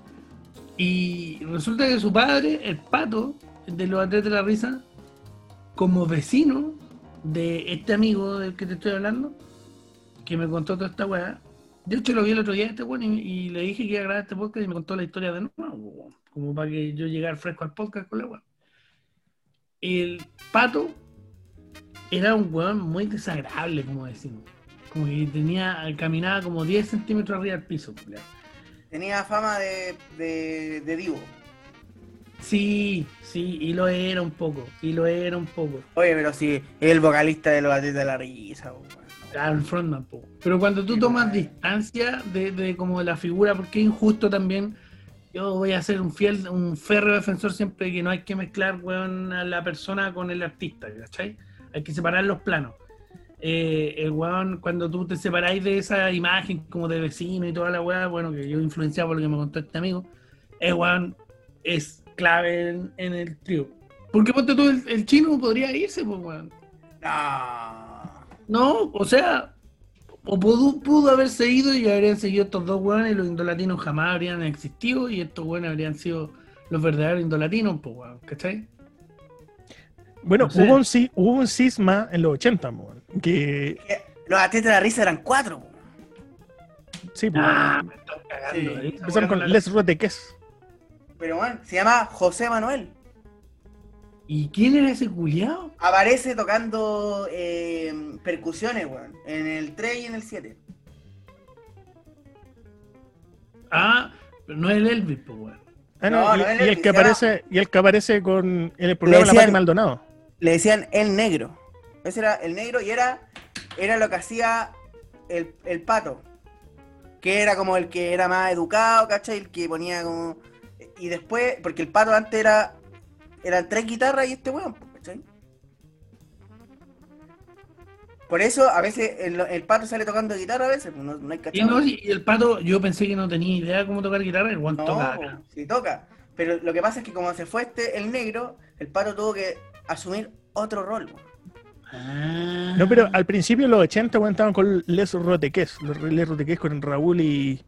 Y resulta que su padre, el pato de los atletas de la risa, como vecino de este amigo del que te estoy hablando, que me contó toda esta weá. De hecho, lo vi el otro día este weón y, le dije que iba a grabar este podcast y me contó la historia de nuevo, como para que yo llegara fresco al podcast con la weá. El pato era un weón muy desagradable, como decimos. Como que tenía, caminaba como 10 centímetros arriba del piso. Tenía fama de, de, de divo. Sí, sí, y lo era un poco, y lo era un poco. Oye, pero sí, es el vocalista de los atletas de la risa. Claro, el frontman. Pero cuando tú tomas distancia de, de como de la figura, porque es injusto también, yo voy a ser un fiel, un férreo defensor siempre que no hay que mezclar, weón, a la persona con el artista, ¿cachai? Hay que separar los planos. Eh, el weón, cuando tú te separáis de esa imagen como de vecino y toda la weá, bueno, que yo influenciado por lo que me contó este amigo, el weón es clave en, en el trío. Porque ponte tú, el, el chino podría irse, pues, weón. No. No, o sea, o pudo, pudo haberse ido y habrían seguido estos dos weones y los indolatinos jamás habrían existido y estos weones habrían sido los verdaderos indolatinos, pues, weón, ¿cachai? Bueno, No sé. hubo, un, hubo un cisma en los 80, weón, que Los atletas de la risa eran cuatro, weón. sí, pues, Ah, me están cagando. Sí. empezaron con Les Roteques. Pero, weón, se llama José Manuel. ¿Y quién era ese culiao? Aparece tocando eh, percusiones, weón. En el 3 y en el 7. Ah, pero no es el Elvis, pues, weón. Ah, no, No, y, no, él y el que aparece, y el que aparece con en el programa Le La Pati Maldonado. Le decían el negro. Ese era el negro y era, era lo que hacía el, el pato. Que era como el que era más educado, ¿cachai? El que ponía como. Y después, porque el pato antes era. Eran tres guitarras y este weón, ¿cachai? Por eso a veces el, el pato sale tocando guitarra a veces, pues no, no hay Y, cachado. no, y el pato, yo pensé que no tenía idea cómo tocar guitarra, el weón No, toca. sí toca. Pero lo que pasa es que como se fue este, el negro, el pato tuvo que asumir otro rol. Ah. No, pero al principio, en los 80, weón, estaban con Les Roteques. Los Les Roteques con Raúl y.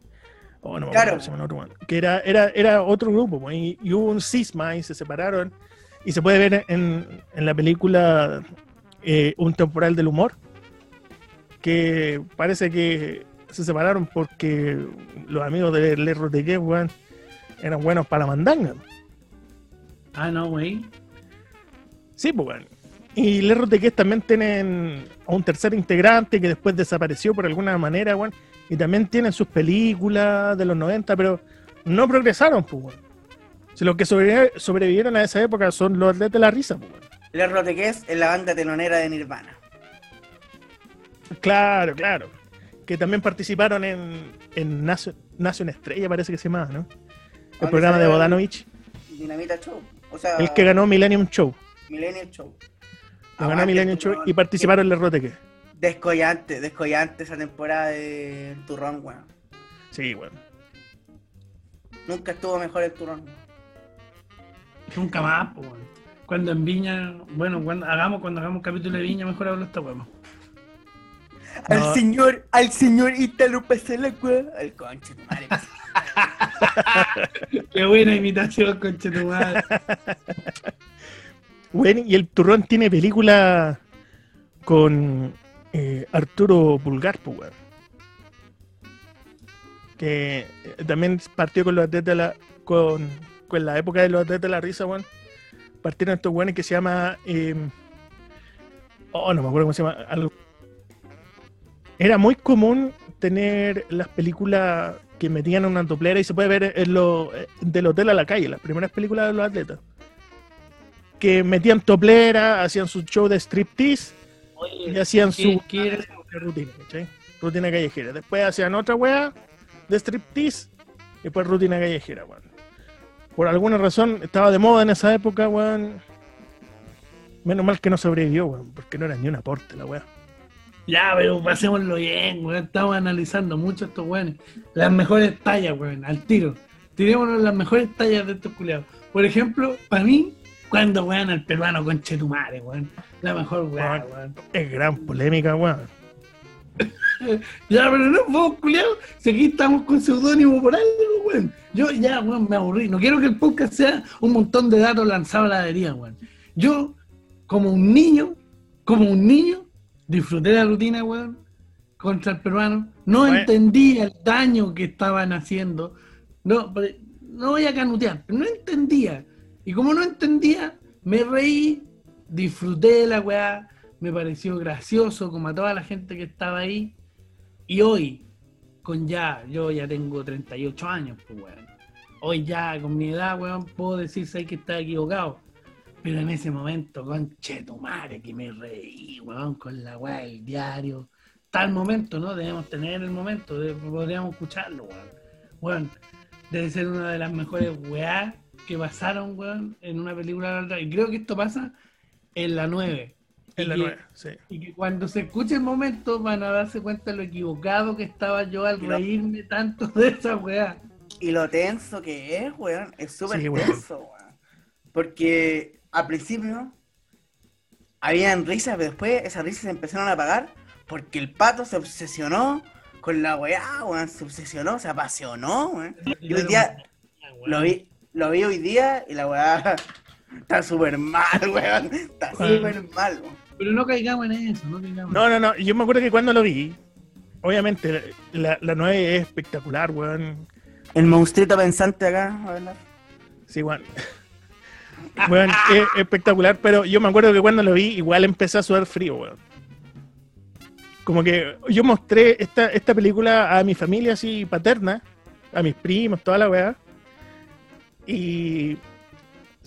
Oh, no me acuerdo Claro. weón. Que era, era, era otro grupo, y hubo un cisma y se separaron. Y se puede ver en, en la película eh, Un temporal del humor. Que parece que se separaron porque los amigos de Les Roteques, weón, eran buenos para la mandanga. Ah, no, güey. Sí, pues bueno. Y Les Roteques también tienen a un tercer integrante que después desapareció por alguna manera, weón. Y también tienen sus películas de los 90, pero no progresaron, pues, weón. Si los que sobrevi- sobrevivieron a esa época son los atletas de la risa, pues, weón. Les Roteques es la banda telonera de Nirvana. Claro, claro. Que también participaron en, en Nación, Nación Estrella, parece que se llamaba, ¿no? El programa de Bodanovich. Dinamita Show. O sea, El que ganó Millennium Show. Millennium Show. Lo ganó Millennium Show y participaron Les Roteques. Descollante, descollante esa temporada de Turrón, weón. Sí, weón. Nunca estuvo mejor el Turrón. Nunca más, pues, weón. Cuando en Viña, bueno, cuando hagamos, cuando hagamos capítulo de Viña, mejor hablo esta weón. Al No. señor, al señor Ítalo la weón. El conche, tu madre. Qué buena imitación, conche tu madre. Bueno, y el turrón tiene película con eh, Arturo Pulgar, pues, weón. que eh, también partió con los atletas de la, con, con la época de los atletas de la risa, weón. Partieron estos weones que se llama. eh, oh, no me acuerdo cómo se llama. algo- Era muy común tener las películas que metían una doblera y se puede ver en lo, eh, del hotel a la calle, las primeras películas de los atletas. Que metían toplera, hacían su show de striptease y hacían su ¿Qué- qué era? rutina, ¿cachai? Rutina callejera. Después hacían otra weá de striptease y después rutina callejera, weón. Por alguna razón estaba de moda en esa época, weón. Menos mal que no sobrevivió, weón, porque no era ni un aporte la weá. Ya, pero pasémoslo bien, weón. Estamos analizando mucho estos weones. Las mejores tallas, weón, al tiro. Tirémonos las mejores tallas de estos culiados. Por ejemplo, para mí, cuando weón al peruano con Chetumare, weón. La mejor weón, weón. Es gran polémica, weón. Ya, pero no, vos, culiado, si aquí estamos con seudónimo por algo, weón. Yo ya, weón, me aburrí. No quiero que el podcast sea un montón de datos lanzados a la deriva, weón. Yo, como un niño, como un niño, disfruté la rutina, weón, contra el peruano. No Bueno. entendía el daño que estaban haciendo. No, no voy a canutear, pero no entendía. Y como no entendía, me reí, disfruté de la weá, me pareció gracioso, como a toda la gente que estaba ahí. Y hoy, con ya, yo ya tengo 38 años, pues, weón. Hoy ya, con mi edad, weón, puedo decir sé que está equivocado. Pero en ese momento, con madre que me reí, weón, con la weá del diario. Tal momento, ¿no? Debemos tener el momento, de- podríamos escucharlo, weón. Weón, debe ser una de las mejores weá que pasaron, weón, en una película. Y creo que esto pasa en la 9. En Y la que- nueva, sí. y que cuando se escuche el momento van a darse cuenta de lo equivocado que estaba yo al lo- reírme tanto de esa weá. Y lo tenso que es, weón, es súper Sí, tenso, weón. Porque al principio habían risas, pero después esas risas se empezaron a apagar porque el pato se obsesionó con la weá, weón, se obsesionó, se apasionó, weón. Y hoy día lo vi, lo vi hoy día y la weá está súper mal, weón. Está súper mal, weón. Pero no caigamos en eso, no caigamos. No, no, no. Yo me acuerdo que cuando lo vi, obviamente la, la 9 es espectacular, weón. El monstruito pensante acá, a ver. Sí, weón. Weón, es espectacular, pero yo me acuerdo que cuando lo vi, igual empecé a sudar frío, weón. Como que yo mostré esta, esta película a mi familia así paterna, a mis primos, toda la weá. Y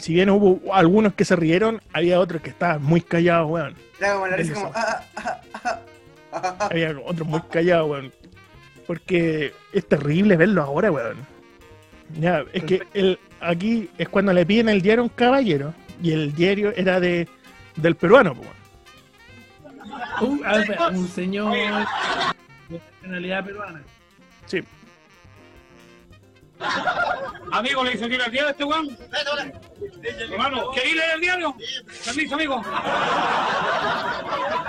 si bien hubo algunos que se rieron, había otros que estaban muy callados, weón. Era como la risa Eso. como. ah, ah, ah, ah, ah. Había otros muy callados, weón. Porque es terrible verlo ahora, weón. Ya, es que el, aquí es cuando le piden el diario a un caballero. Y el diario era de del peruano, weón. Ver, un señor de nacionalidad peruana. Sí. Amigo, le dice que el diario a este weón. Hermano, ¿queréis leer el diario? Permiso, amigo.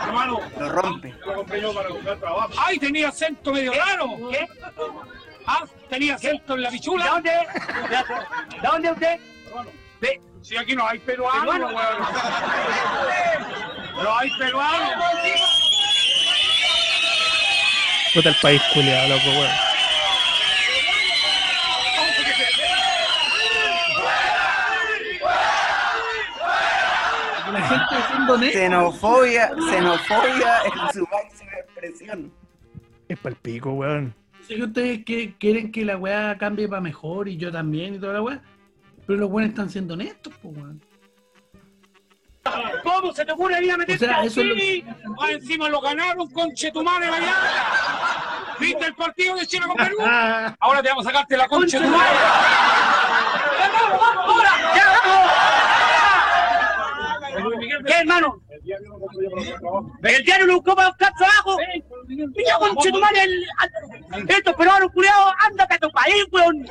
Hermano, Lo rompe. lo compré yo para buscar trabajo. ¡Ay, tenía acento medio raro! ¿Qué? Ah, tenía acento en la pichula. ¿De dónde? ¿De dónde usted? De... Si aquí no hay peruano, weón. No hay peruano. Puta el país culiado, loco, weón. Gente. Xenofobia, xenofobia en su máxima expresión. Es pa'l pico, weón. Sé que ustedes que quieren que la weá cambie para mejor y yo también y toda la weá. Pero los buenos están siendo honestos, pues weón. ¿Cómo se te ocurre ir a meterte O sea, eso es lo así? Ah, encima lo ganaron con Chetumare allá. ¿Viste el partido de Chile con Perú? Ah, Ahora te vamos a sacarte la concha de tu madre. ¡Vamos, vamos, ahora! ¡Ya, vamos! ¿Qué, hermano? El diario lo buscó para buscar trabajo. Mira, concha de tu madre, el- estos peruanos culiados, ándate a tu país, weón.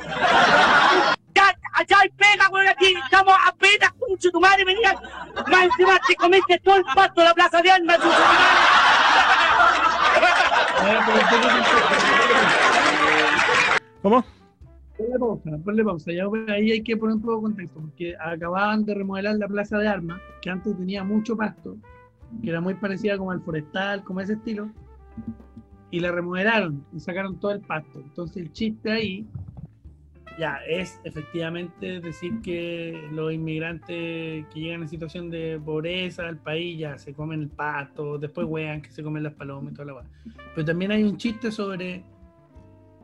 Ya, allá hay pega, weón, aquí estamos apenas, concha de tu madre, venía. Más encima te comiste todo el pasto de la plaza de armas, ¿Cómo? Ponle pausa, ponle pausa. Ya ahí hay que poner un poco de contexto, porque acababan de remodelar la plaza de armas, que antes tenía mucho pasto, que era muy parecida como al forestal, como ese estilo. y la remodelaron y sacaron todo el pasto. Entonces el chiste ahí ya es efectivamente decir que los inmigrantes que llegan en situación de pobreza al país ya se comen el pasto, después wean que se comen las palomas y toda la weá. Pero también hay un chiste sobre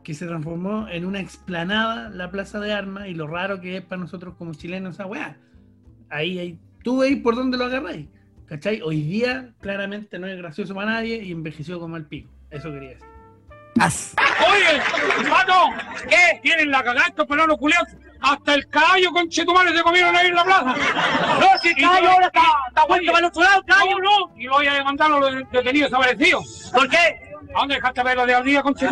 que se transformó en una explanada la plaza de armas y lo raro que es para nosotros como chilenos esa weá. Ahí, ahí, tú veis por dónde lo agarráis. ¿Cachai? Hoy día claramente no es gracioso para nadie y envejeció como el pico. Eso quería decir. As. Oye, hermano, ¿qué? Tienen la cagada estos pelones culiados. Hasta el caballo con chetumales se comieron ahí en la plaza. No, si el caballo ahora está, está vuelto para el otro lado, caballo, no. Y voy a demandar a los detenidos desaparecidos. ¿Por qué? ¿A dónde dejaste verlo de al día con?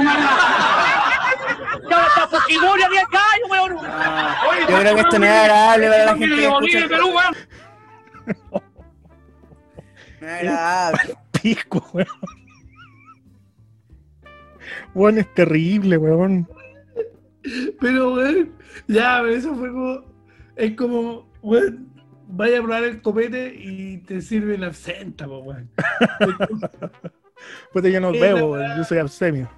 Ya está Fujimori había el caballo, weón. Ah, yo creo que esto no es agradable para la gente que escucha. Perú, weón. No es agradable. Pico, weón. Weón, es terrible, weón. Pero, weón, ya, pero eso fue como. Es como, weón, vaya a probar el copete y te sirven absenta, po, weón. Pues yo no bebo, yo soy abstemio.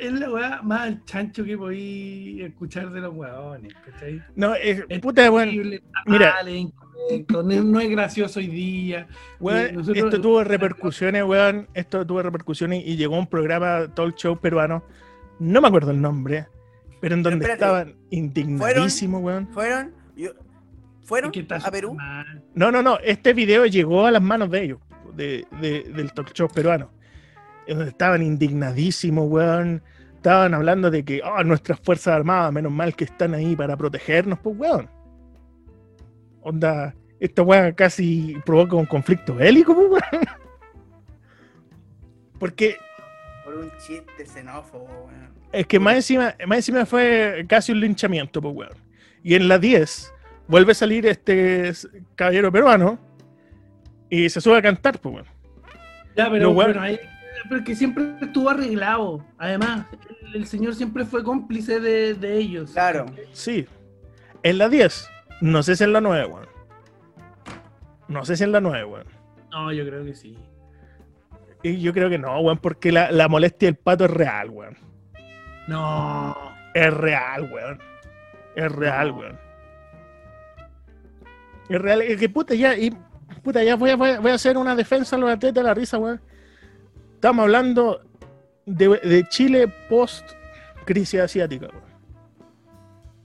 Es la weá más al chancho que podí escuchar de los weones, ¿cachai? No, es, Es puta, terrible, mira. mal, es incorrecto, no, no es gracioso hoy día. Weón, nosotros- esto tuvo repercusiones, weón. Esto tuvo repercusiones y llegó un programa talk show peruano. No me acuerdo el nombre, pero en donde espérate. estaban indignadísimos, weón. ¿Fueron? Yo- ¿Fueron a Perú? mal. No, no, no. Este video llegó a las manos de ellos, de, de- del talk show peruano. Estaban indignadísimos, weón. Estaban hablando de que, oh, nuestras Fuerzas Armadas, menos mal que están ahí para protegernos, pues, weón. Onda, esta weón casi provoca un conflicto bélico, pues, weón. Porque Por un chiste xenófobo, weón. es que más encima, más encima fue casi un linchamiento, pues, weón. Y en la 10 vuelve a salir este caballero peruano y se sube a cantar, pues, weón. Ya, pero, bueno, ahí- pero que siempre estuvo arreglado. Además, el, el señor siempre fue cómplice de, de ellos. Claro. Sí. En la 10. No sé si en la 9, weón. No sé si en la 9, weón. No, yo creo que sí. Y yo creo que no, weón, porque la, la molestia del pato es real, weón. No. Es real, weón. Es real, weón. Es real. Es que puta, ya, y, puta, ya voy a, voy hacer una defensa a los atletas de la risa, weón. Estamos hablando de, de Chile post crisis asiática, weón.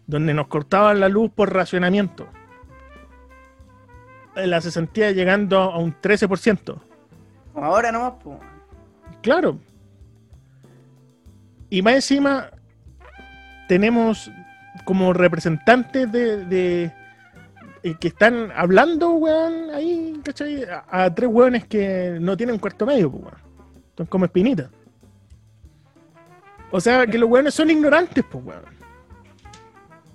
Donde nos cortaban la luz por racionamiento. La cesantía llegando a un 13%. Como ahora nomás, pues. Claro. Y más encima, tenemos como representantes de, de- eh, que están hablando, weón, ahí, ¿cachai? A, a tres weones que no tienen cuarto medio, pues, weón. Son como espinitas. O sea, que los weones son ignorantes, pues, weón.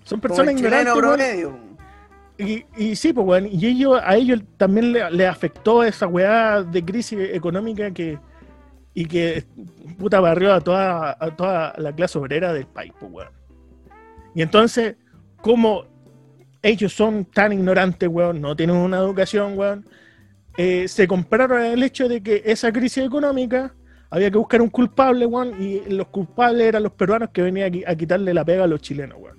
Son personas ignorantes, promedio. Y, y sí, pues, weón, y ellos, a ellos también le, le afectó esa weá de crisis económica que y que puta barrió a toda, a toda la clase obrera del país, pues, weón. Y entonces, como ellos son tan ignorantes, weón, no tienen una educación, weón, eh, se compraron el hecho de que esa crisis económica había que buscar un culpable, weón, y los culpables eran los peruanos que venían aquí a quitarle la pega a los chilenos, weón.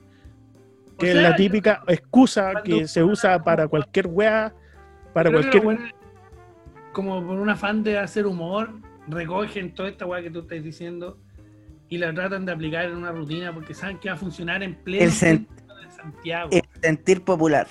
O Que es la típica excusa que se usa para cualquier weá, para cualquier... weones, como por un afán de hacer humor, recogen toda esta weá que tú estás diciendo y la tratan de aplicar en una rutina porque saben que va a funcionar en pleno El Santiago. El sentir popular.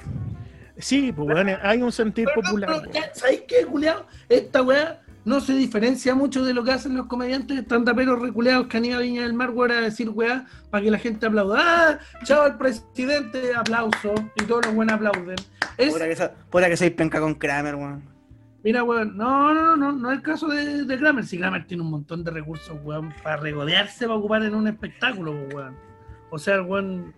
Sí, pues weón, hay un sentir Pero, popular. pero, ¿Sabéis qué, culiao? Esta weá no se diferencia mucho de lo que hacen los comediantes estandaperos reculeados que han ido a Viña del Mar, weón, a decir weá para que la gente aplauda. ¡Ah! ¡Chao al presidente! Aplauso. Y todos los buenos aplauden. Es, Puta que, so- que soy penca con Kramer, weón. mira, weón, no, no, no, no es el caso de, de Kramer. Si Kramer tiene un montón de recursos, weón, para regodearse, para ocupar en un espectáculo, weón. O sea, el weón,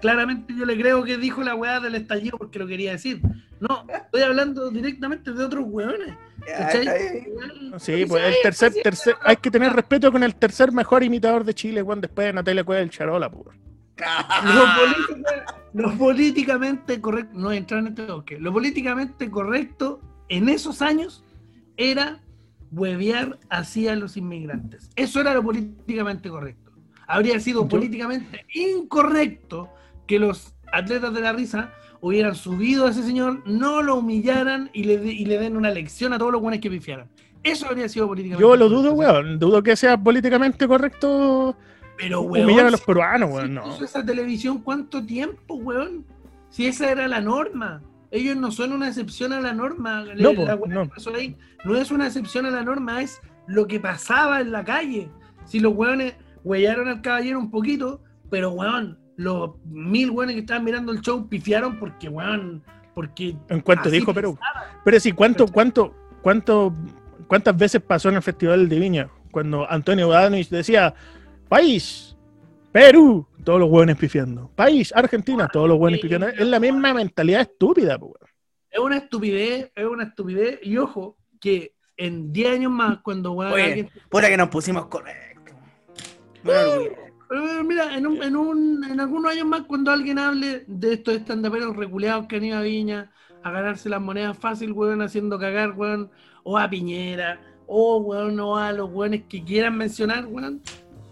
claramente yo le creo que dijo la weá del estallido porque lo quería decir. No, estoy hablando directamente de otros weones. Sí, pues el tercer, tercer, hay que tener respeto con el tercer mejor imitador de Chile, weón, después de Natalia Cueva del Charola, pues. política- lo políticamente correcto, no entrar en este toque, lo políticamente correcto en esos años era huevear hacia los inmigrantes. Eso era lo políticamente correcto. Habría sido Yo- políticamente incorrecto que los atletas de la risa hubieran subido a ese señor, no lo humillaran y le, de- y le den una lección a todos los buenos que pifiaran. Eso habría sido políticamente Yo lo dudo, weón. Dudo que sea políticamente correcto Pero, weón, humillar a los peruanos, si weón. No. esa televisión cuánto tiempo, weón? Si esa era la norma. Ellos no son una excepción a la norma. No, po, la no. pasó ahí no es una excepción a la norma, es lo que pasaba en la calle. Si los weones huellaron al caballero un poquito, pero weón, los mil weones que estaban mirando el show pifiaron porque, weón, porque En cuanto dijo Perú. pensaba. Pero sí, ¿cuánto, cuánto, cuánto, ¿cuántas veces pasó en el Festival de Viña? Cuando Antonio Bodanovich decía, país, Perú, todos los hueones pifiando. País, Argentina, todos los hueones pifiando. Es la misma mentalidad estúpida, weón. Es una estupidez, es una estupidez. Y ojo, que en 10 años más, cuando weón, Oye, alguien puta que nos pusimos correctos. Pero eh, mira, en, un, en, un, en algunos años más, cuando alguien hable de estos estandaperos reculeados que han ido a Viña a ganarse las monedas fácil, weón, haciendo cagar, weón, o a Piñera, o weón, o a los weones que quieran mencionar, weón,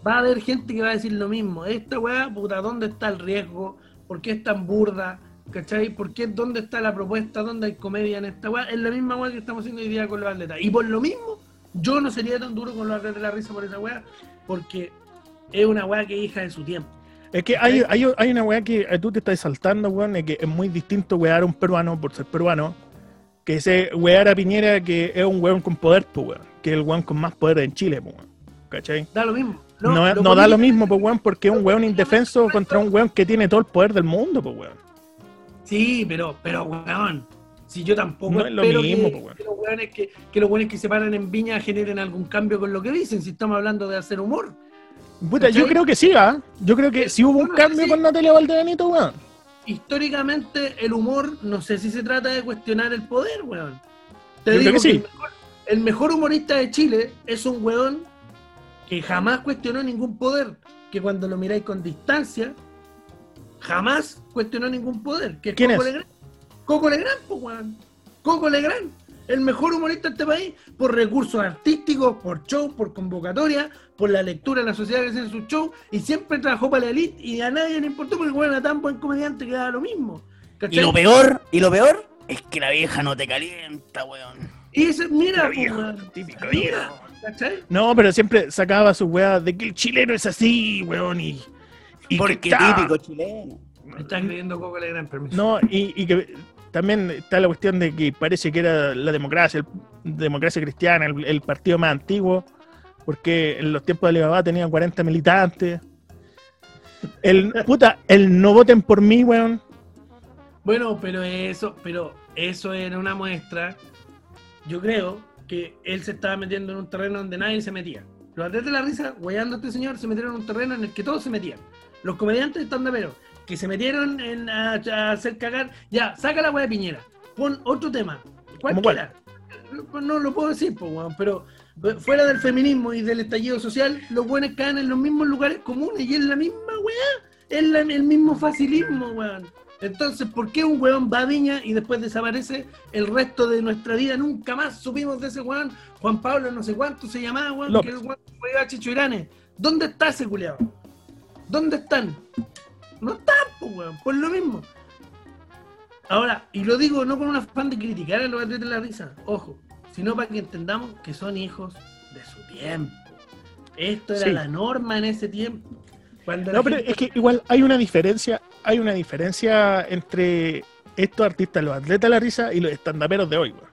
va a haber gente que va a decir lo mismo. Esta weá, puta, ¿dónde está el riesgo? ¿Por qué es tan burda? ¿Cachai? ¿Por qué? ¿Dónde está la propuesta? ¿Dónde hay comedia en esta weá? Es la misma weá que estamos haciendo hoy día con los atletas. Y por lo mismo, yo no sería tan duro con los atletas de la risa por esa weá, porque es una weá que es hija de su tiempo. Es que hay, hay, hay una weá que eh, tú te estás saltando, weón, es que es muy distinto wear a un peruano por ser peruano, que ese wear a Piñera que es un weón con poder, pues weón, que es el weón con más poder en Chile, pues weón. ¿Cachai? Da lo mismo. No, no da lo mismo, pues weón, porque es un weón indefenso contra un weón que tiene todo el poder del mundo, pues weón. Sí, pero, pero weón. Si yo tampoco No es lo espero mismo, que, weón. que los weones que, que los weones que se paran en Viña generen algún cambio con lo que dicen, si estamos hablando de hacer humor. Puta, yo creo que sí, ¿ah? Yo creo que sí hubo un cambio si- con Natalia Valdebenito, weón. Históricamente, el humor, no sé si se trata de cuestionar el poder, weón. Te Yo digo que sí. el, mejor, el mejor humorista de Chile es un weón que jamás cuestionó ningún poder, que cuando lo miráis con distancia, jamás cuestionó ningún poder. Que es ¿Quién Coco es? Legrand. Coco Legrand, pues, weón. Coco Legrand, el mejor humorista de este país, por recursos artísticos, por show, por convocatoria, por la lectura de la sociedad que hace en su show, y siempre trabajó para la elite y a nadie le importó porque weón era tan buen comediante que daba lo mismo. Y lo peor, y lo peor, es que la vieja no te calienta, weón. Y ese, mira, La pues, vieja, típico viejo. ¿cachai? No, pero siempre sacaba su weá de que el chileno es así, weón, y. y Porque típico chileno. Me está creyendo Coco Legrand, permiso. No, y, y que también está la cuestión de que parece que era la democracia, el- democracia cristiana, el, el partido más antiguo, porque en los tiempos de Alibaba tenían 40 militantes. El, puta, el no voten por mí, weón. Bueno, pero eso, pero eso era una muestra. Yo creo que él se estaba metiendo en un terreno donde nadie se metía. Los atletas de la risa, guayando a este señor, se metieron en un terreno en el que todos se metían. Los comediantes estandaperos, que se metieron en a, a hacer cagar, ya, saca la wea de Piñera. Pon otro tema. Pues No lo puedo decir, pues, weón, pero fuera del feminismo y del estallido social, los buenos caen en los mismos lugares comunes y es la misma weá. Es la- el mismo facilismo, weón. Entonces, ¿por qué un weón va a Viña y después desaparece el resto de nuestra vida? Nunca más supimos de ese weón. Juan Pablo, no sé cuánto se llamaba, weón, López. que el weón fue a. ¿Dónde está ese culiado? ¿Dónde están? No están, pues, weón, por lo mismo. Ahora, y lo digo no con un afán de criticar a los atletas de la risa, ojo, sino para que entendamos que son hijos de su tiempo. Esto era Sí. la norma en ese tiempo. Cuando No, pero gente- es que igual hay una diferencia, hay una diferencia entre estos artistas, los atletas de la risa y los estandaperos de hoy, weón.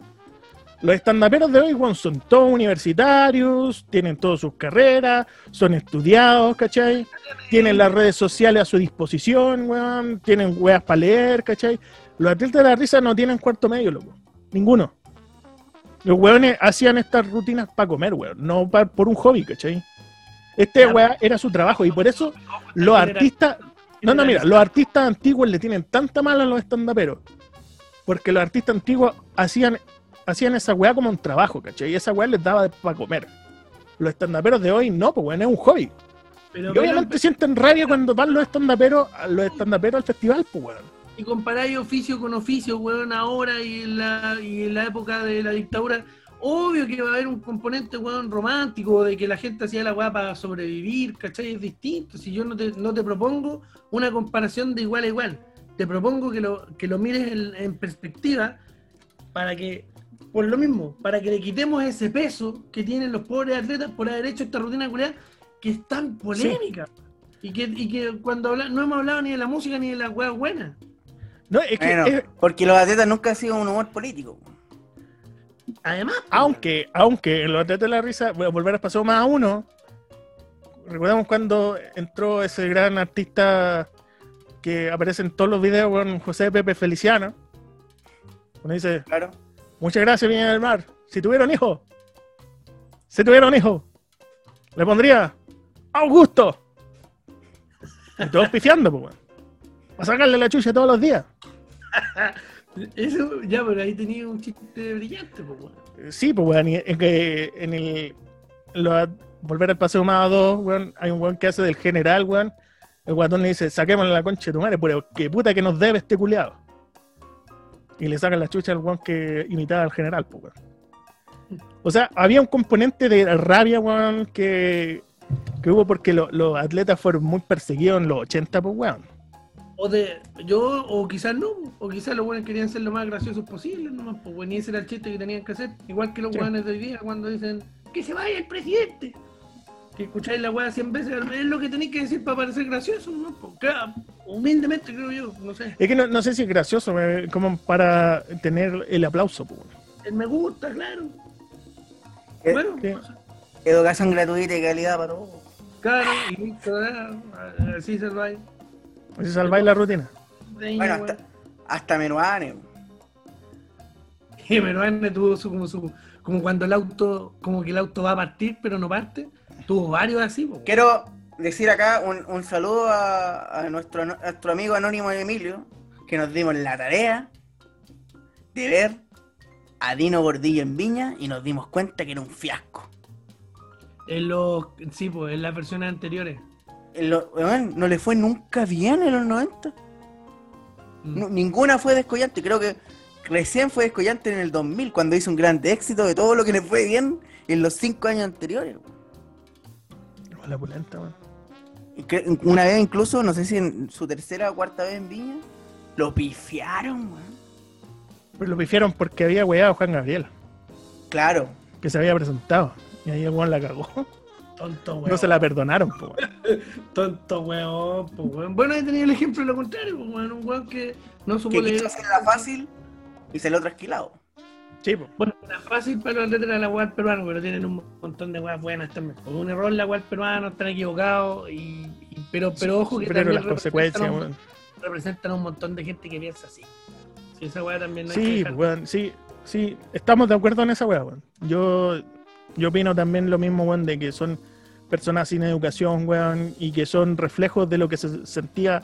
Los estandaperos de hoy, weón, son todos universitarios, tienen todas sus carreras, son estudiados, ¿cachai? Tienen las redes sociales a su disposición, weón, tienen weas para leer, ¿cachai? Los atletas de la risa no tienen cuarto medio, loco. Ninguno. Los weones hacían estas rutinas para comer, weón, no pa- por un hobby, ¿cachai? Este Ya, weá era su trabajo y por eso los artistas. No, no, mira, los artistas antiguos le tienen tanta mala a los estandaperos. Porque los artistas antiguos hacían, hacían esa weá como un trabajo, ¿cachai? Y esa weá les daba para comer. Los estandaperos de hoy no, pues weón, es un hobby. pero, Y obviamente pero- sienten rabia cuando van los estandaperos, los estandaperos al festival, pues weón. Y comparáis oficio con oficio, weón, ahora y en la, y en la época de la dictadura, obvio que va a haber un componente, weón, romántico, de que la gente hacía la weá para sobrevivir, ¿cachai? Es distinto. Si yo no te, no te propongo una comparación de igual a igual, te propongo que lo, que lo mires en, en perspectiva para que, por lo mismo, para que le quitemos ese peso que tienen los pobres atletas por haber hecho esta rutina culiada que es tan polémica. Y que, y que cuando habla- no hemos hablado ni de la música ni de las weas buenas. No, es que Bueno, es- porque los atletas nunca han sido un humor político. Además, aunque, aunque en los atletas de la risa, voy a volver a pasar más a uno. Recordamos cuando entró ese gran artista que aparece en todos los videos con José Pepe Feliciano. Uno dice, Claro. muchas gracias, Viña del Mar. Si tuvieron hijos, si tuvieron hijos, le pondría Augusto. Y todos pifiando, pues, weón. Para sacarle la chucha todos los días. eso, ya, pero ahí tenía un chiste brillante, pues, weón. Sí, pues, weón, es que en el. volver al paseo más a dos, weón, hay un weón que hace del general, weón. El guatón le dice, saquémosle la concha de tu madre, pero que puta que nos debe este culiado. Y le sacan la chucha al weón que imitaba al general, pues, weón. O sea, había un componente de rabia, weón, que, que hubo porque lo- los atletas fueron muy perseguidos en los 80, pues, weón. O de, yo, o quizás no, o quizás los buenos querían ser lo más graciosos posible, nomás, pues, y ese era el chiste que tenían que hacer. Igual que los Sí. de hoy día cuando dicen, que se vaya el presidente. Que escucháis la weá 100 veces, es lo que tenéis que decir para parecer gracioso, ¿no? Pues, claro, humildemente creo yo, no sé. Es que no, no sé si es gracioso, eh, como para tener el aplauso, pues. El me gusta, claro. Eh, Bueno, no sé. Educación gratuita y calidad para todos. claro, y listo, ah, así se va. Así salváis la rutina. Bueno, hasta, hasta Menuane. Y Meruane tuvo su, como su, como cuando el auto, como que el auto va a partir, pero no parte. Tuvo varios así, po. Quiero decir acá un, un saludo a, a nuestro, a nuestro amigo anónimo Emilio, que nos dimos la tarea de ver a Dino Gordillo en Viña y nos dimos cuenta que era un fiasco. En los, sí, pues, en las versiones anteriores. Lo- no le fue nunca bien en los 90. Mm. No, ninguna fue descollante. Creo que recién fue descollante en el 2000, cuando hizo un gran éxito de todo lo que le fue bien en los cinco años anteriores. La pulenta, una vez incluso, no sé si en su tercera o cuarta vez en Viña, lo pifiaron, weón. Pero lo pifiaron porque había weado a Juan Gabriel, Claro. que se había presentado. Y ahí el weón la cagó. Tonto, weón. No se la perdonaron, po, weón. Tonto, weón, po, weón. Bueno, ahí tenía el ejemplo de lo contrario, po, weón. Un weón que no supo Que leer. quiso hacerla fácil y se lo trasquilado. Sí, po. Bueno, era fácil para los atletas de la UAL peruano, pero tienen un montón de weas buenas también. Por un error la UAL peruano, están equivocados, y, y- pero, pero ojo que también las consecuencias, representan, weón. un, representan a un montón de gente que piensa así. Sí, esa wea también no hay que Sí, weón, sí, sí. Estamos de acuerdo en esa weá, weón. Yo, yo opino también lo mismo, weón, de que son personas sin educación, weón, y que son reflejos de lo que se sentía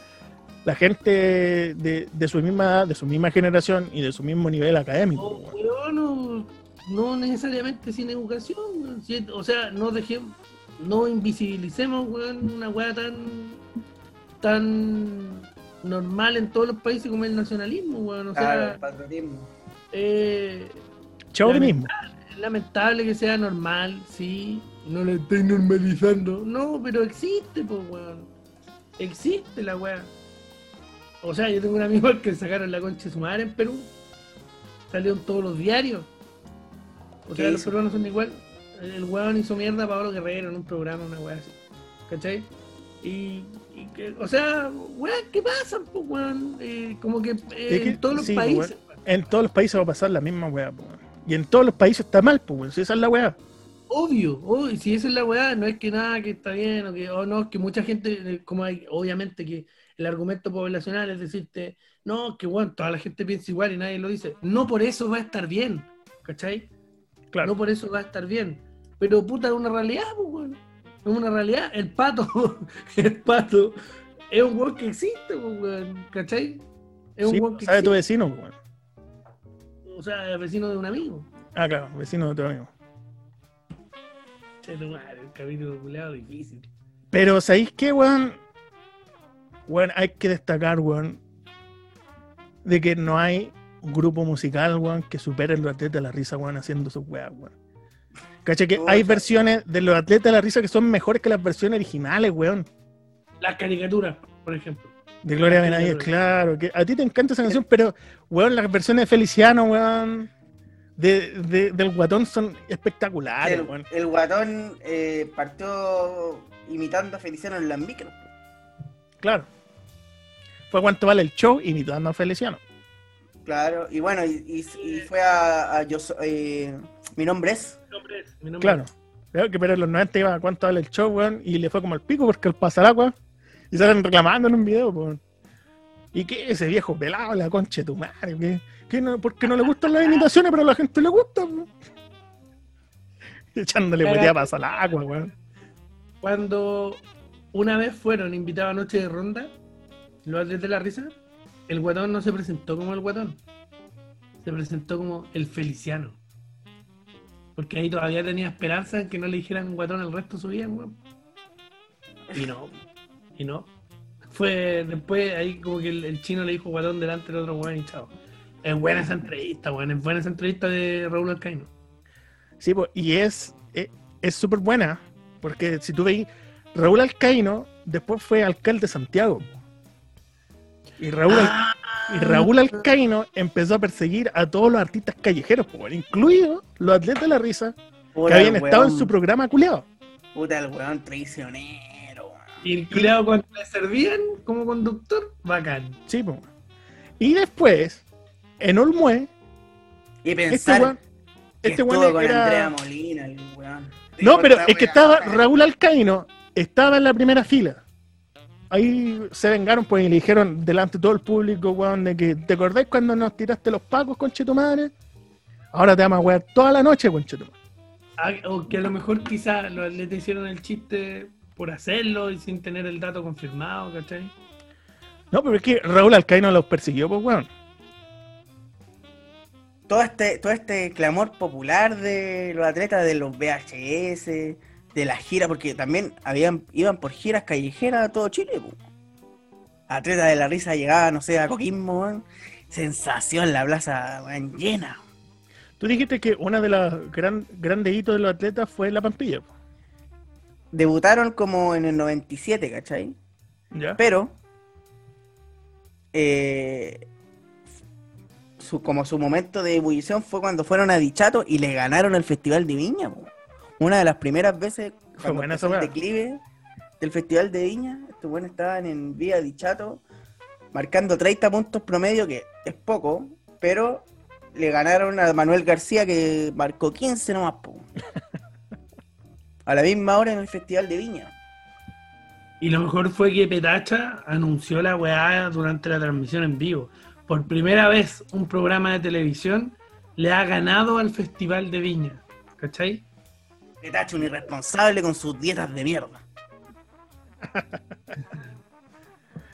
la gente de, de su misma edad, de su misma generación y de su mismo nivel académico, weón. weón, no, no necesariamente sin educación, weón. O sea, no dejemos, no invisibilicemos, weón, una weá tan, tan normal en todos los países como el nacionalismo, weón. O sea, patriotismo. eh, Chauvinismo. Es lamentable que sea normal, sí. No lo estoy normalizando. No, pero existe, pues, weón. Existe la weá. O sea, yo tengo un amigo al que sacaron la concha de su madre en Perú. Salieron todos los diarios. O ¿Qué sea, los peruanos son igual. El weón hizo mierda a Pablo Guerrero en un programa, una weá así. ¿Cachai? Y, y que, o sea, weá, ¿qué pasa, pues, weón? Eh, como que eh, Es que- en todos los sí, países. En todos los países va a pasar la misma weá, po, weón. Y en todos los países está mal, pues, weón. Si esa es la weá. Obvio, obvio, si esa es la weá, no es que nada que está bien o que o no, es que mucha gente, eh, como hay, obviamente que el argumento poblacional es decirte, no, que bueno, toda la gente piensa igual y nadie lo dice. No por eso va a estar bien, ¿cachai? Claro. No por eso va a estar bien. Pero puta, es una realidad, pues, weón. Es una realidad. El pato, el pato, es un weón que existe, pues, weón, ¿cachai? Es un Sí, weón que sabe tu existe. vecino, po, weón. O sea, el vecino de un amigo. Ah, claro, vecino de tu amigo. Che, tu madre, el capítulo difícil. Pero, ¿sabéis qué, weón? Weón, hay que destacar, weón, de que no hay grupo musical, weón, que supere los atletas de la risa, weón, haciendo sus weas, weón. Cacha que hay versiones de los atletas de la risa que son mejores que las versiones originales, weón. Las caricaturas, por ejemplo. De Gloria Benavides, claro. claro. Que a ti te encanta esa canción, pero, weón, las versiones de Feliciano, weón, de, de- del guatón son espectaculares, El, weón. el guatón eh, partió imitando a Feliciano en las micros. Claro. Fue cuánto vale el show imitando a Feliciano. Claro, y bueno, y, y- y fue a, a Yo So- eh, Mi nombre es. Mi nombre es- mi nombre Claro. Creo que pero en los 90 iba a cuánto vale el show, weón, y le fue como el pico porque el pasaragua. Y salen reclamando en un video, weón. ¿Y qué ese viejo pelado, la concha de tu madre? ¿Qué, qué no, porque no le gustan las imitaciones, pero a la gente le gusta, weón. Echándole huetea para Salagua, weón. Cuando una vez fueron invitados a Noche de Ronda, los atletas de la risa, el guatón no se presentó como el guatón. Se presentó como el Feliciano. Porque ahí todavía tenía esperanza en que no le dijeran guatón el resto de su vida, weón. Y no. Y no. Fue después ahí como que el, el chino le dijo guatón delante del otro weón y chao. Es buena esa entrevista, weón. Es buena esa entrevista de Raúl Alcaino. Sí, pues, y es es- es súper buena, porque si tú veis, Raúl Alcaíno después fue alcalde de Santiago. Y Raúl, Al- y Raúl Alcaíno empezó a perseguir a todos los artistas callejeros, pues, incluidos los atletas de la risa, que habían estado en su programa culeado. Puta, el weón traicionero, weón. Y el culiado cuando le servían como conductor, bacán. Sí, pues. Y después, en Olmué, Y este pensar weón, que este weón con era- Andrea Molina, el weón. No, pero es que estaba weón. Raúl Alcaíno, estaba en la primera fila. Ahí se vengaron, pues, y le dijeron delante de todo el público, weón, de que ¿te acordás cuando nos tiraste los pacos, conchetumadre? Ahora te vamos a wear toda la noche, conchetumadre. Ah, O que a lo mejor quizás atletas hicieron el chiste por hacerlo y sin tener el dato confirmado, ¿cachai? No, pero es que Raúl Alcaíno los persiguió, pues, weón. Todo este, todo este clamor popular de los atletas de los VHS, de las giras, porque también habían, iban por giras callejeras a todo Chile. po. Atletas de la risa llegaban, no sé, a Coquimbo, weón. sensación la plaza weón, llena. Tú dijiste que una de las gran, grandes hitos de los atletas fue la Pampilla. Debutaron como en el 97, ¿cachai? ¿Ya? Pero, eh, su, como su momento de ebullición fue cuando fueron a Dichato y le ganaron el Festival de Viña. po. Una de las primeras veces esa el declive del Festival de Viña. Estos buenos estaban en Vía Dichato marcando 30 puntos promedio, que es poco, pero le ganaron a Manuel García que marcó 15 nomás. po. A la misma hora en el Festival de Viña. Y lo mejor fue que Petacha anunció la weá durante la transmisión en vivo. Por primera vez un programa de televisión le ha ganado al Festival de Viña. ¿Cachai? Petacho, un irresponsable con sus dietas de mierda.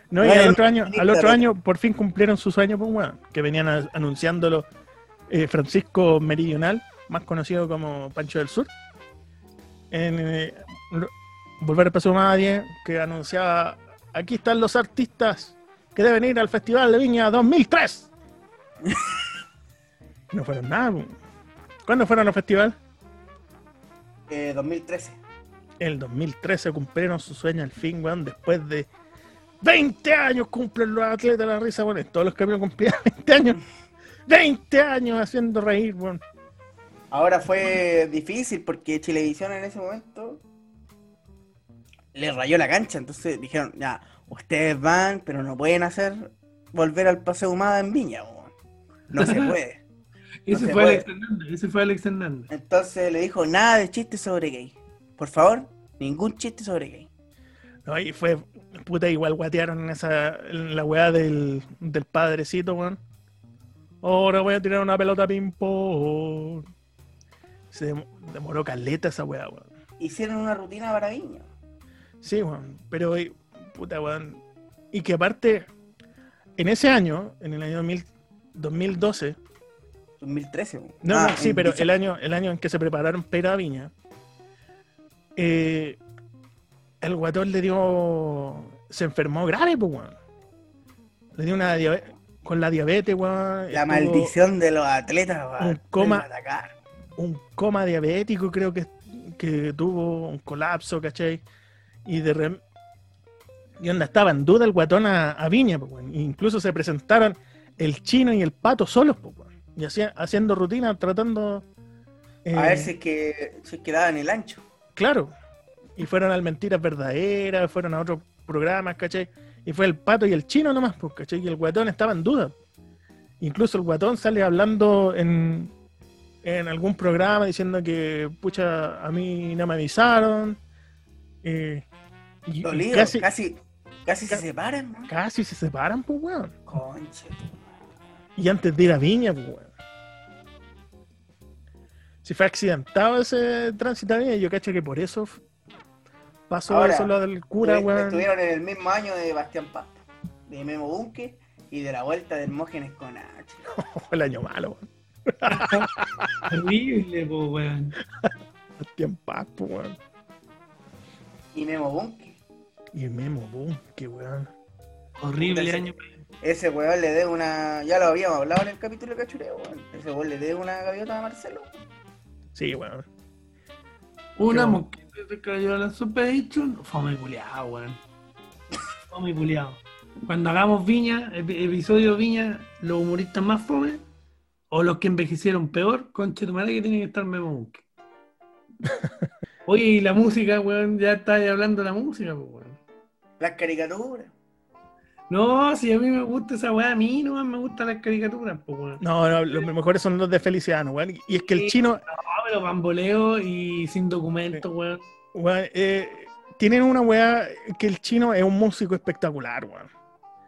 No, y Bueno, al otro año, al otro año por fin cumplieron su sueño, pues, weón, que venían a- anunciándolo eh, Francisco Meridional, más conocido como Pancho del Sur, en eh, Volver al Paso Más 10, que anunciaba, aquí están los artistas que deben ir al Festival de Viña 2003. no fueron nada. ¿Cuándo fueron al festival? Eh, 2013. El 2013 cumplieron su sueño al fin, weón, después de 20 años cumplen los atletas de la risa, weón. Todos los campeones cumplían 20 años. 20 años haciendo reír, weón. Ahora fue difícil porque Chilevisión en ese momento le rayó la cancha. Entonces dijeron, ya, ustedes van, pero no pueden hacer volver al Paseo Humada en Viña. weón. No se puede. Ese se fue puede. Alex Hernández. Ese fue Alex Hernández. Entonces le dijo, nada de chistes sobre gay. Por favor, ningún chiste sobre gay. No, y fue, puta, igual guatearon en esa, en la weá del, del padrecito, weón. Ahora voy a tirar una pelota ping-pong. Se dem- demoró caleta esa weá, weón. Hicieron una rutina para Viña. Sí, weón. Pero, puta, weón. Y que aparte, en ese año, en el año 2000 2012, 2013. weón. no, Ah, no, sí, pero el año, el año en que se prepararon para ir a Viña, eh, el guatón le dio. Se enfermó grave, pues, weón. Le dio una diabetes. con la diabetes, weón. La maldición de los atletas, weón. Un coma-. Un coma diabético, creo que, que tuvo un colapso, ¿cachai? Y de Y onda, estaba en duda el guatón a, a Viña, pues. Incluso se presentaron el chino y el pato solos, pues. Y hacía- haciendo rutina, tratando. eh, A ver si es que, si es que daban el ancho. Claro. Y fueron al Mentiras Verdaderas, fueron a otros programas, ¿cachai? Y fue el pato y el chino nomás, pues, ¿cachai? Y el guatón estaba en duda. Incluso el guatón sale hablando en, en algún programa diciendo que, pucha, a mí no me avisaron. eh, y, y Dolido, casi, casi, casi, se separan, ¿no? casi se separan, pues, weón. Conche. Y antes de ir a Viña, pues, weón. Si fue accidentado ese tránsito a Viña, yo cacho que por eso pasó Ahora, eso lo del cura, Estu- weón. Estuvieron en el mismo año de Bastián Paz, de Memo Bunke y de la vuelta de Hermógenes con H. el año malo, weón. Horrible, po, weón. Tiempo paz, pues, weón. Y Memo Bunke. Y Memo, boom, qué weón. Horrible Puta, año. Ese weón le dé una. Ya lo habíamos hablado en el capítulo de Cachureo, weón. Ese weón le dé una gaviota a Marcelo. Sí, weón. Una mosquita se cayó a la Patreon. Fome culiado, weón. Fome culiado. Cuando hagamos Viña, epi- episodio Viña, los humoristas más fome o los que envejecieron peor, conche tu madre que tiene que estar Memo Bunke. Oye, y la música, weón, ya está ahí hablando de la música, pues, weón. Las caricaturas. No, si a mí me gusta esa weá, a mí no me gustan las caricaturas, pues, weón. No, no, los mejores son los de Feliciano, weón. Y es que el Sí. chino, No, pero bamboleo y sin documento, weón. weón, eh, tienen una weá que el chino es un músico espectacular, weón.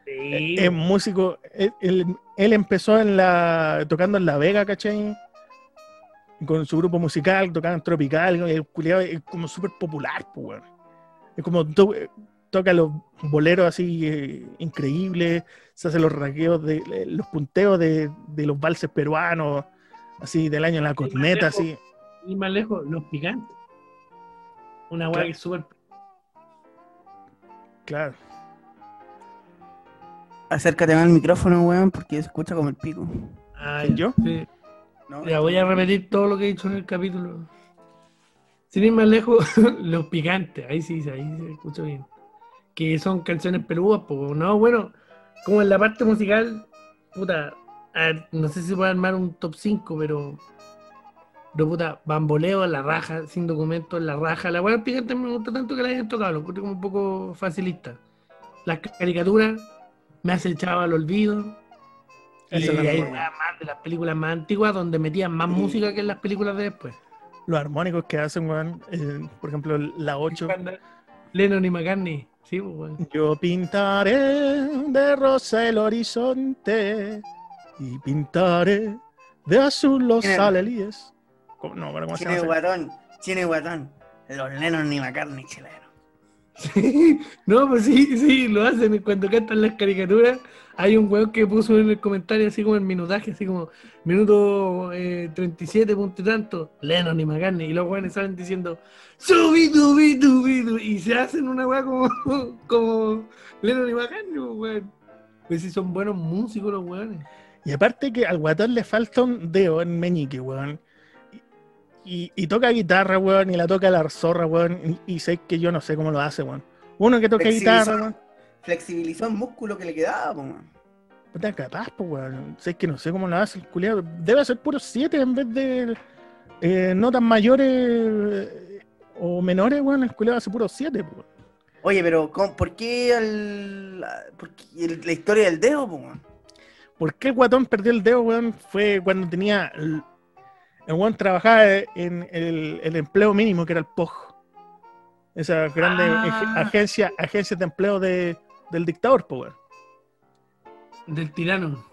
Sí, Es músico, él, él- él empezó en la, tocando en La Vega, ¿cachai? Con su grupo musical, tocaba en Tropical, y el culiao es como súper popular, pues, weón. Es como toca los boleros así eh, increíbles, se hace los raqueos, de, eh, los punteos de, de los valses peruanos, así del año en la corneta, lejos. así. Y más lejos, los picantes. Una weá Claro. que es súper. Claro. Acércate más al micrófono, weón, porque se escucha como el pico. Ah, ¿Quién, ya. yo? Sí. ¿no? Ya voy a repetir todo lo que he dicho en el capítulo. Sin ir más lejos, los picantes, ahí sí, ahí se escucha bien. Que son canciones peludas, pues no, bueno, como en la parte musical, puta, a ver, no sé si se puede armar un top 5, pero. Pero puta, bamboleo, la raja, sin documentos, la raja. La weá picante me gusta tanto que la hayan tocado, lo encuentro como un poco facilista. Las caricaturas me hace echado al olvido. Y hay más de las películas más antiguas donde metían más música que en las películas de después. Los armónicos que hacen, weón. eh, por ejemplo, la 8. Cuando Lennon y McCartney. Sí, pues. Yo pintaré de rosa el horizonte y pintaré de azul los Tiene- alelíes. ¿Cómo, no, pero ¿cómo se llama? ese? guatón, y guatón. Los Lennon ni McCartney chilenos. Sí, no, pues sí, sí, lo hacen. Cuando cantan las caricaturas, hay un weón que puso en el comentario así como el minutaje, así como minuto eh, 37, punto y tanto, Lennon y McCartney. Y los weones salen diciendo, subi, dubi, dubi, dubi", y se hacen una weá como, como Lennon y McCartney, pues, weón. Pues sí, son buenos músicos los weones. Y aparte que al guatón le falta un dedo en meñique, weón. Y, y toca guitarra, weón, y la toca la zorra, weón. Y, y sé que yo no sé cómo lo hace, weón. Uno que toca guitarra, weón. Flexibilizó el músculo que le quedaba, weón. Puta capaz, pues, weón. Sé que no sé cómo lo hace el culiado. Debe ser puro 7 en vez de eh, notas mayores o menores, weón. El culiado hace puro 7, pues. Oye, pero ¿cómo- ¿por qué, el- por qué el- la historia del dedo, po, weón? ¿Por qué el guatón perdió el dedo, weón? Fue cuando tenía. El, weón trabajaba en el, el empleo mínimo, que era el POG. Esa grande Ah. ag- agencia, agencia de empleo de, del dictador, weón. Del tirano.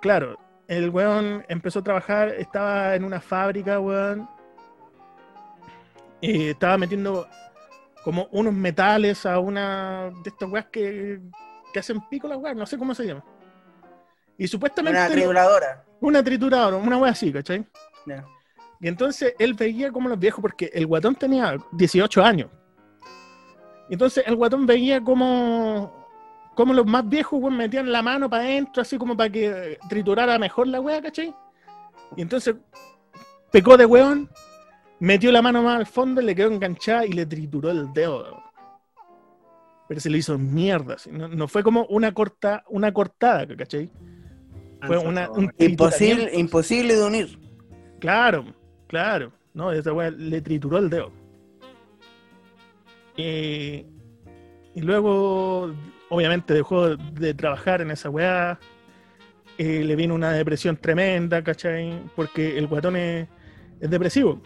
Claro, el weón empezó a trabajar, estaba en una fábrica, weón. Y estaba metiendo como unos metales a una de estas weas que, que hacen pico las weas, no sé cómo se llama. Y supuestamente Una trituradora. una trituradora, una wea así, ¿cachai? Ya. Y entonces él veía como los viejos, porque el guatón tenía 18 años. Y entonces el guatón veía como, como los más viejos, weón, metían la mano para adentro, así como para que triturara mejor la weá, ¿cachai? Y entonces pecó de weón, metió la mano más al fondo, le quedó enganchada y le trituró el dedo. Pero se le hizo mierda, así, no, no fue como una corta, una cortada, ¿cachai? Fue una, un Imposible, imposible de unir. Claro, claro. No, esa weá le trituró el dedo. Eh, y luego, obviamente, dejó de trabajar en esa weá. Eh, le vino una depresión tremenda, ¿cachai? Porque el guatón es, es depresivo.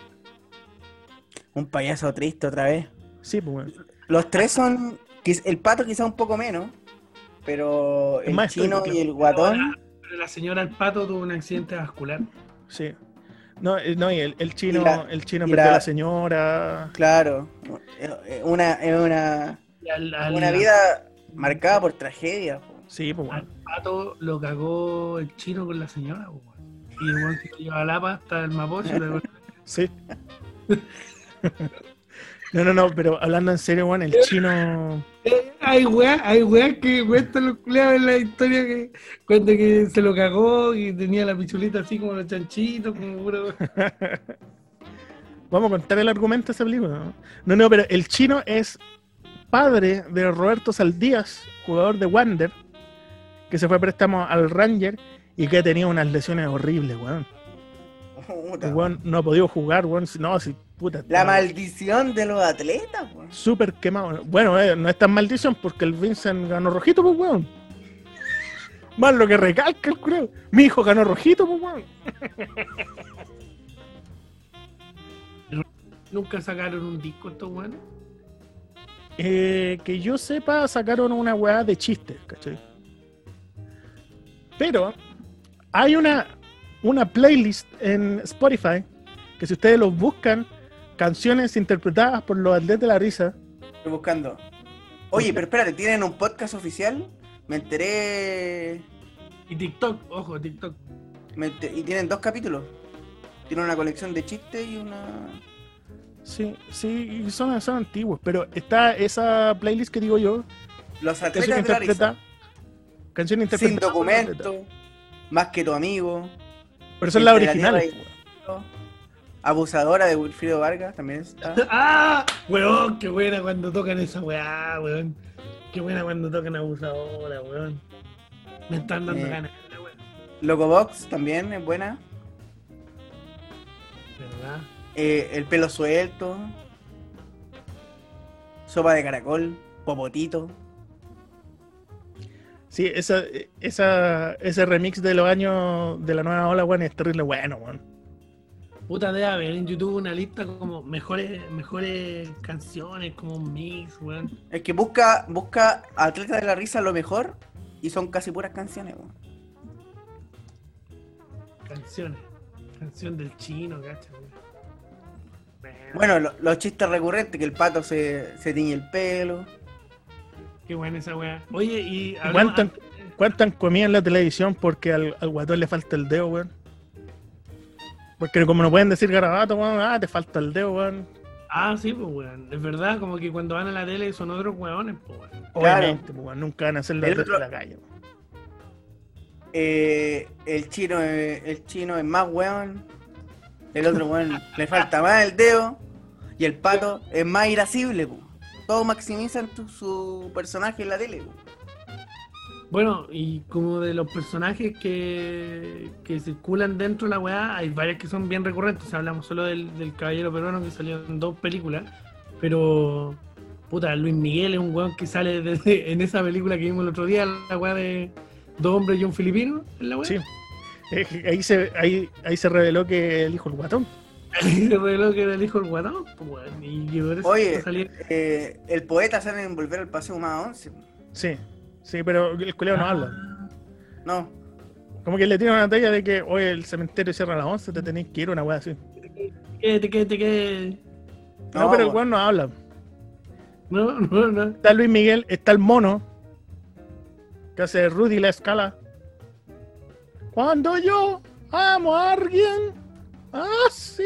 Un payaso triste otra vez. Sí, pues weón. Los tres son. El pato quizá un poco menos. Pero Es el más chino estoico. y el guatón. Pero la señora El Pato tuvo un accidente vascular. Sí. No, eh, no y el, el chino, Y la- el chino perdió a la- la señora. Claro. Es una, es una, al- al- una vida marcada por tragedia. po. Sí, pues Al weón. pato lo cagó el chino con la señora, po. Y el weón que lo lleva a Lapa hasta el Mapocho. le- Sí. no, no, no, pero hablando en serio, weón, el chino. Eh, Hay weá, hay weá que cuentan los culiados en la historia que cuenta que se lo cagó y tenía la pichulita así como los chanchitos, como puro. Vamos a contar el argumento de esa película. ¿no? no, no, pero el chino es padre de Roberto Saldías, jugador de Wander, que se fue a préstamo al Ranger y que ha tenido unas lesiones horribles, weón. El weón no ha podido jugar, weón. si- No, si puta. La maldición de los atletas. Súper quemado. Bueno, eh, no es tan maldición porque el Vincent ganó rojito, pues, weón. Más lo que recalca el cureo. Mi hijo ganó rojito, pues, weón. Nunca sacaron un disco estos weones. Eh, que yo sepa, sacaron una weá de chistes, ¿cachai? Pero hay una, una playlist en Spotify que si ustedes los buscan, canciones interpretadas por los atletas de la risa, Estoy buscando. Oye, pero espérate, ¿tienen un podcast oficial? Me enteré. Y TikTok, ojo, TikTok. me enter- y tienen dos capítulos. Tienen una colección de chistes y una. sí, sí, y son, son antiguos, pero está esa playlist que digo yo, Los canción atletas de la risa. interpreta, canción Sin interpretada. atletas. documento. Más que tu amigo. Pero son las la originales. tierra Abusadora de Wilfrido Vargas también está. ¡Ah! Weón, qué buena cuando tocan esa weá, weón. Qué buena cuando tocan abusadora, weón. Me están dando Eh. ganas, la weá. Locobox también es buena. ¿Verdad? Eh, el pelo suelto. Sopa de caracol. Popotito. Sí, esa, esa, ese remix de los años de la nueva ola, weón, es terrible bueno, weón. Puta, debe haber en YouTube una lista como mejores, mejores canciones, como un mix, weón. Es que busca, busca Atleta de la Risa lo mejor y son casi puras canciones. weón. Canciones. Canción del chino, cacha, weón. Bueno, lo- los chistes recurrentes, que el pato se, se tiñe el pelo. Qué buena esa weá. Oye, y. ¿Cuánto cuánto han comido en la televisión porque al, al guatón le falta el dedo, weón? Porque como no pueden decir garabato, weón, ah, te falta el dedo, weón. Ah, sí, pues weón. Es verdad, como que cuando van a la tele son otros weones, pues weón. Claro. Obviamente, pues, weón, nunca van a hacerlo El desde otro- la calle. weón. Eh, el chino es, el chino es más weón. El otro weón le falta más el dedo. Y el pato es más irascible. po. Todos maximizan tu- su personaje en la tele. po. Bueno, y como de los personajes que, que circulan dentro de la weá, hay varios que son bien recurrentes. O sea, hablamos solo del, del caballero peruano que salió en dos películas. Pero, puta, Luis Miguel es un weón que sale desde, en esa película que vimos el otro día, la weá de dos hombres y un filipino. En la weá. Sí. Eh, Ahí se, ahí, ahí se reveló que el hijo del guatón. Y se reveló que era el hijo del guatón, pues. Y Oye, eh, el poeta sale en volver al paseo más 11. po. Sí, sí, pero el culiao Ah. no habla. No, Como que le tiene una talla de que, oye, el cementerio cierra a las 11, te tenéis que ir, una weá así. ¿Qué, te, qué, te, qué? No, No, pero el weón no habla. No, no, no. Está Luis Miguel, está el mono, que hace Rudy la escala. Cuando yo amo a alguien, ah, sí.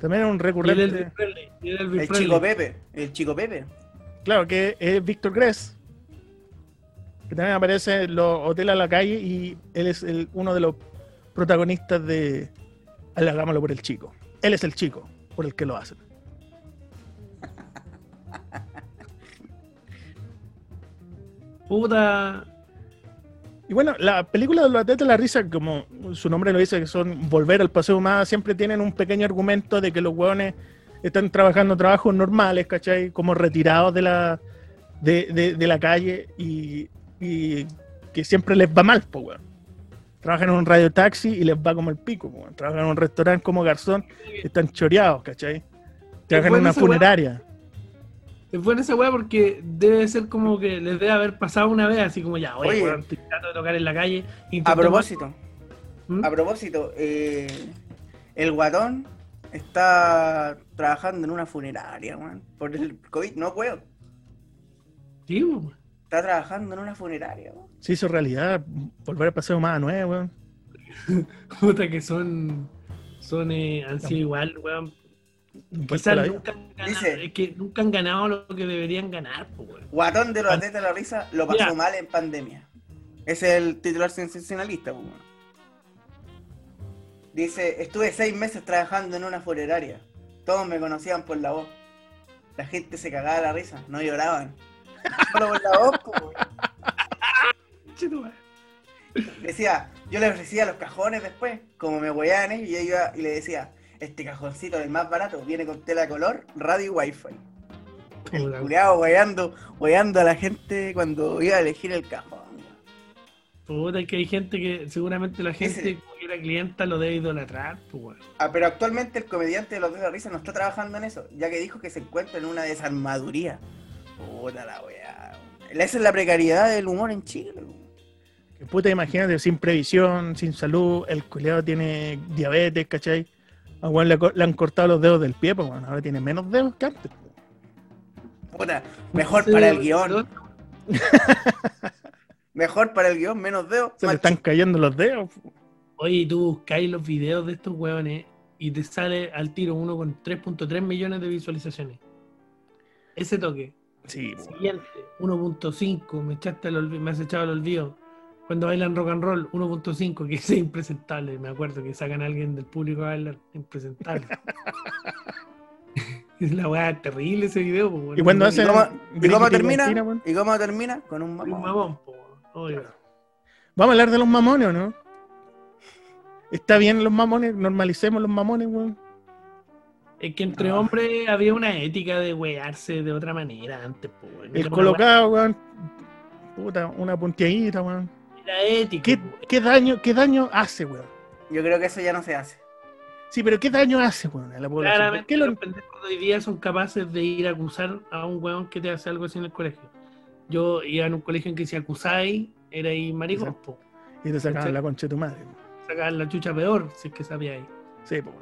También es un el recurrente. El el chico Pepe. El chico Pepe. Claro, que es Víctor Gress. Que también aparece en los hoteles a la calle y él es el- uno de los protagonistas de Hagámoslo por el chico. Él es el chico por el que lo hacen. Puta. Y bueno, la película de los atletas de la risa, como su nombre lo dice, que son volver al paseo más, siempre tienen un pequeño argumento de que los hueones están trabajando trabajos normales, ¿cachai? Como retirados de la, de, de- de la calle y, y que siempre les va mal, pues, weón. Trabajan en un radio taxi y les va como el pico, weón. Trabajan en un restaurante como garzón, están choreados, ¿cachai? Trabajan en una funeraria. Es buena esa weá porque debe ser como que les debe haber pasado una vez, así como ya, oye, Oye. weón, estoy tratando de tocar en la calle. A propósito, ¿Mm? a propósito, eh, el guatón está trabajando en una funeraria, weón. Por el COVID, no puedo. Sí, weón. Está trabajando en una funeraria, weón. Se hizo realidad, volver al paseo más a nueve, weón. Puta que son. Son, eh, han sido igual, weón. Quizás nunca han ganado, Dice- es que nunca han ganado lo que deberían ganar, pues, weón. Guatón de los atletas de la risa lo pasó mal en pandemia. Ese es el titular sensacionalista, pues, weón. Dice, estuve seis meses trabajando en una funeraria. Todos me conocían por la voz. La gente se cagaba de la risa, no lloraban. Solo por la voz, weón. Decía, yo le ofrecía los cajones después, como me hueaban ellos, y yo iba y le decía, este cajoncito del más barato viene con tela de color, radio y wifi. El Puta, culiao hueando, hueando a la gente cuando iba a elegir el cajón. Puta, que hay gente que seguramente la gente Ese- como que era clienta lo debe idolatrar, pues. Ah, pero actualmente el comediante de los de la risa no está trabajando en eso, ya que dijo que se encuentra en una desarmaduría. Puta la weá. Esa es la precariedad del humor en Chile. weón. Que puta, imagínate, sin previsión, sin salud, el culiado tiene diabetes, ¿cachai? A Juan le, le han cortado los dedos del pie, pues bueno, ahora tiene menos dedos que antes. po. Puta, mejor Sí, para el guion. Mejor para el guion, menos dedos. Se le más están cayendo los dedos. po. Oye, tú buscáis los videos de estos weones y te sale al tiro uno con 3.3 millones de visualizaciones. Ese toque. Sí, po. Siguiente, 1.5, me echaste me has echado al olvido. Cuando bailan rock and roll, 1.5, que es impresentable. Me acuerdo que sacan a alguien del público a bailar, impresentable. es la weá terrible ese video. po, weón. Y cuando No, ¿Y hacen- cómo, termina? ¿Y cómo termina? Con un Un mamón. mamón, po, obvio. Vamos a hablar de los mamones, ¿o no? ¿Está bien los mamones? Normalicemos los mamones, weón. Es que entre No. hombres había una ética de wearse de otra manera antes, po, weón. El colocado, weón. Puta, una puntiadita, weón. Era ética. ¿Qué, qué daño, ¿Qué daño hace, weón? Yo creo que eso ya no se hace. Sí, pero ¿qué daño hace, weón, a la población? ¿Por Claramente qué lo- los pendejos de hoy día son capaces de ir a acusar a un weón que te hace algo así en el colegio. Yo iba en un colegio en que si acusáis, era ahí maricón, po. Y te sacaban la concha de tu madre. Sacaban la chucha peor, si es que sabíais. Sí, pues.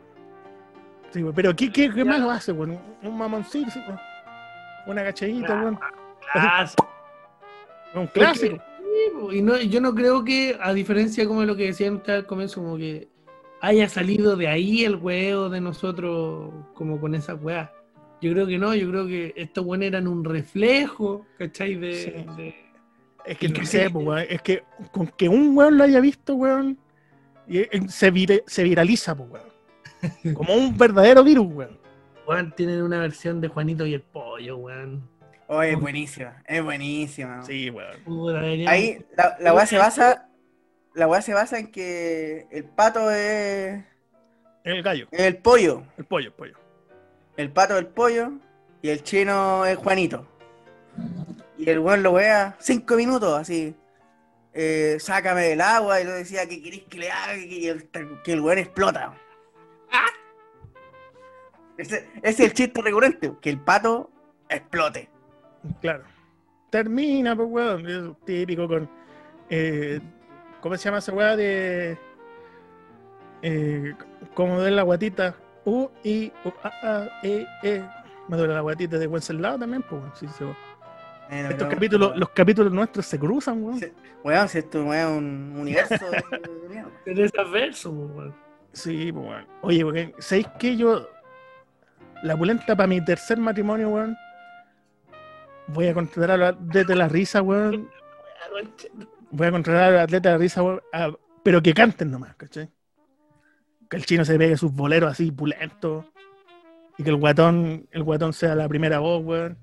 Sí, pero ¿qué, qué, qué malo hace, weón? Un mamoncito, weón. Una cachadita, Claro. weón. Claro. Un clásico. Y no, yo no creo que, a diferencia como de lo que decían ustedes al comienzo, como que haya salido de ahí el huevo de nosotros como con esa weá. Yo creo que no, yo creo que estos weones eran un reflejo, ¿cachai? De, Sí. de- Es que no que sé, sí. pues, weón. Es que con que un weón lo haya visto, weón, eh, se, se viraliza, pues, weón. Como un verdadero virus, weón. weón, tienen una versión de Juanito y el pollo, weón. Oh, es buenísima, es buenísima. Sí, weón. Ahí la, la weá se basa. La weá se basa en que el pato es, El gallo, el pollo. el pollo, el pollo. El pato es el pollo y el chino es Juanito. Y el weón lo wea cinco minutos así. eh, sácame del agua y lo decía que querés que le haga que, que el, que el weón explota. Ese, ese es el chiste recurrente, que el pato explote. Claro. Termina, pues, weón. Es típico con. eh, ¿Cómo se llama esa weá de. Eh, como de la guatita? U, I, U, A, A, E, E. Me duele la guatita de Wenceslao también, pues, weón. Sí, sí, weón. Bueno, Estos capítulos, los capítulos nuestros se cruzan, weón. Sí. Weón, si esto weón, es un universo de, de mierda. Weón. Sí, pues, weón. Oye, porque, ¿sabéis qué? Yo. La pulenta para mi tercer matrimonio, weón. Voy a contratar a la, desde la risa, weón. Voy a controlar a los atletas de risa, weón, a- pero que canten nomás, ¿cachai? Que el chino se pegue sus boleros así pulentos. Y que el guatón, el guatón sea la primera voz, weón.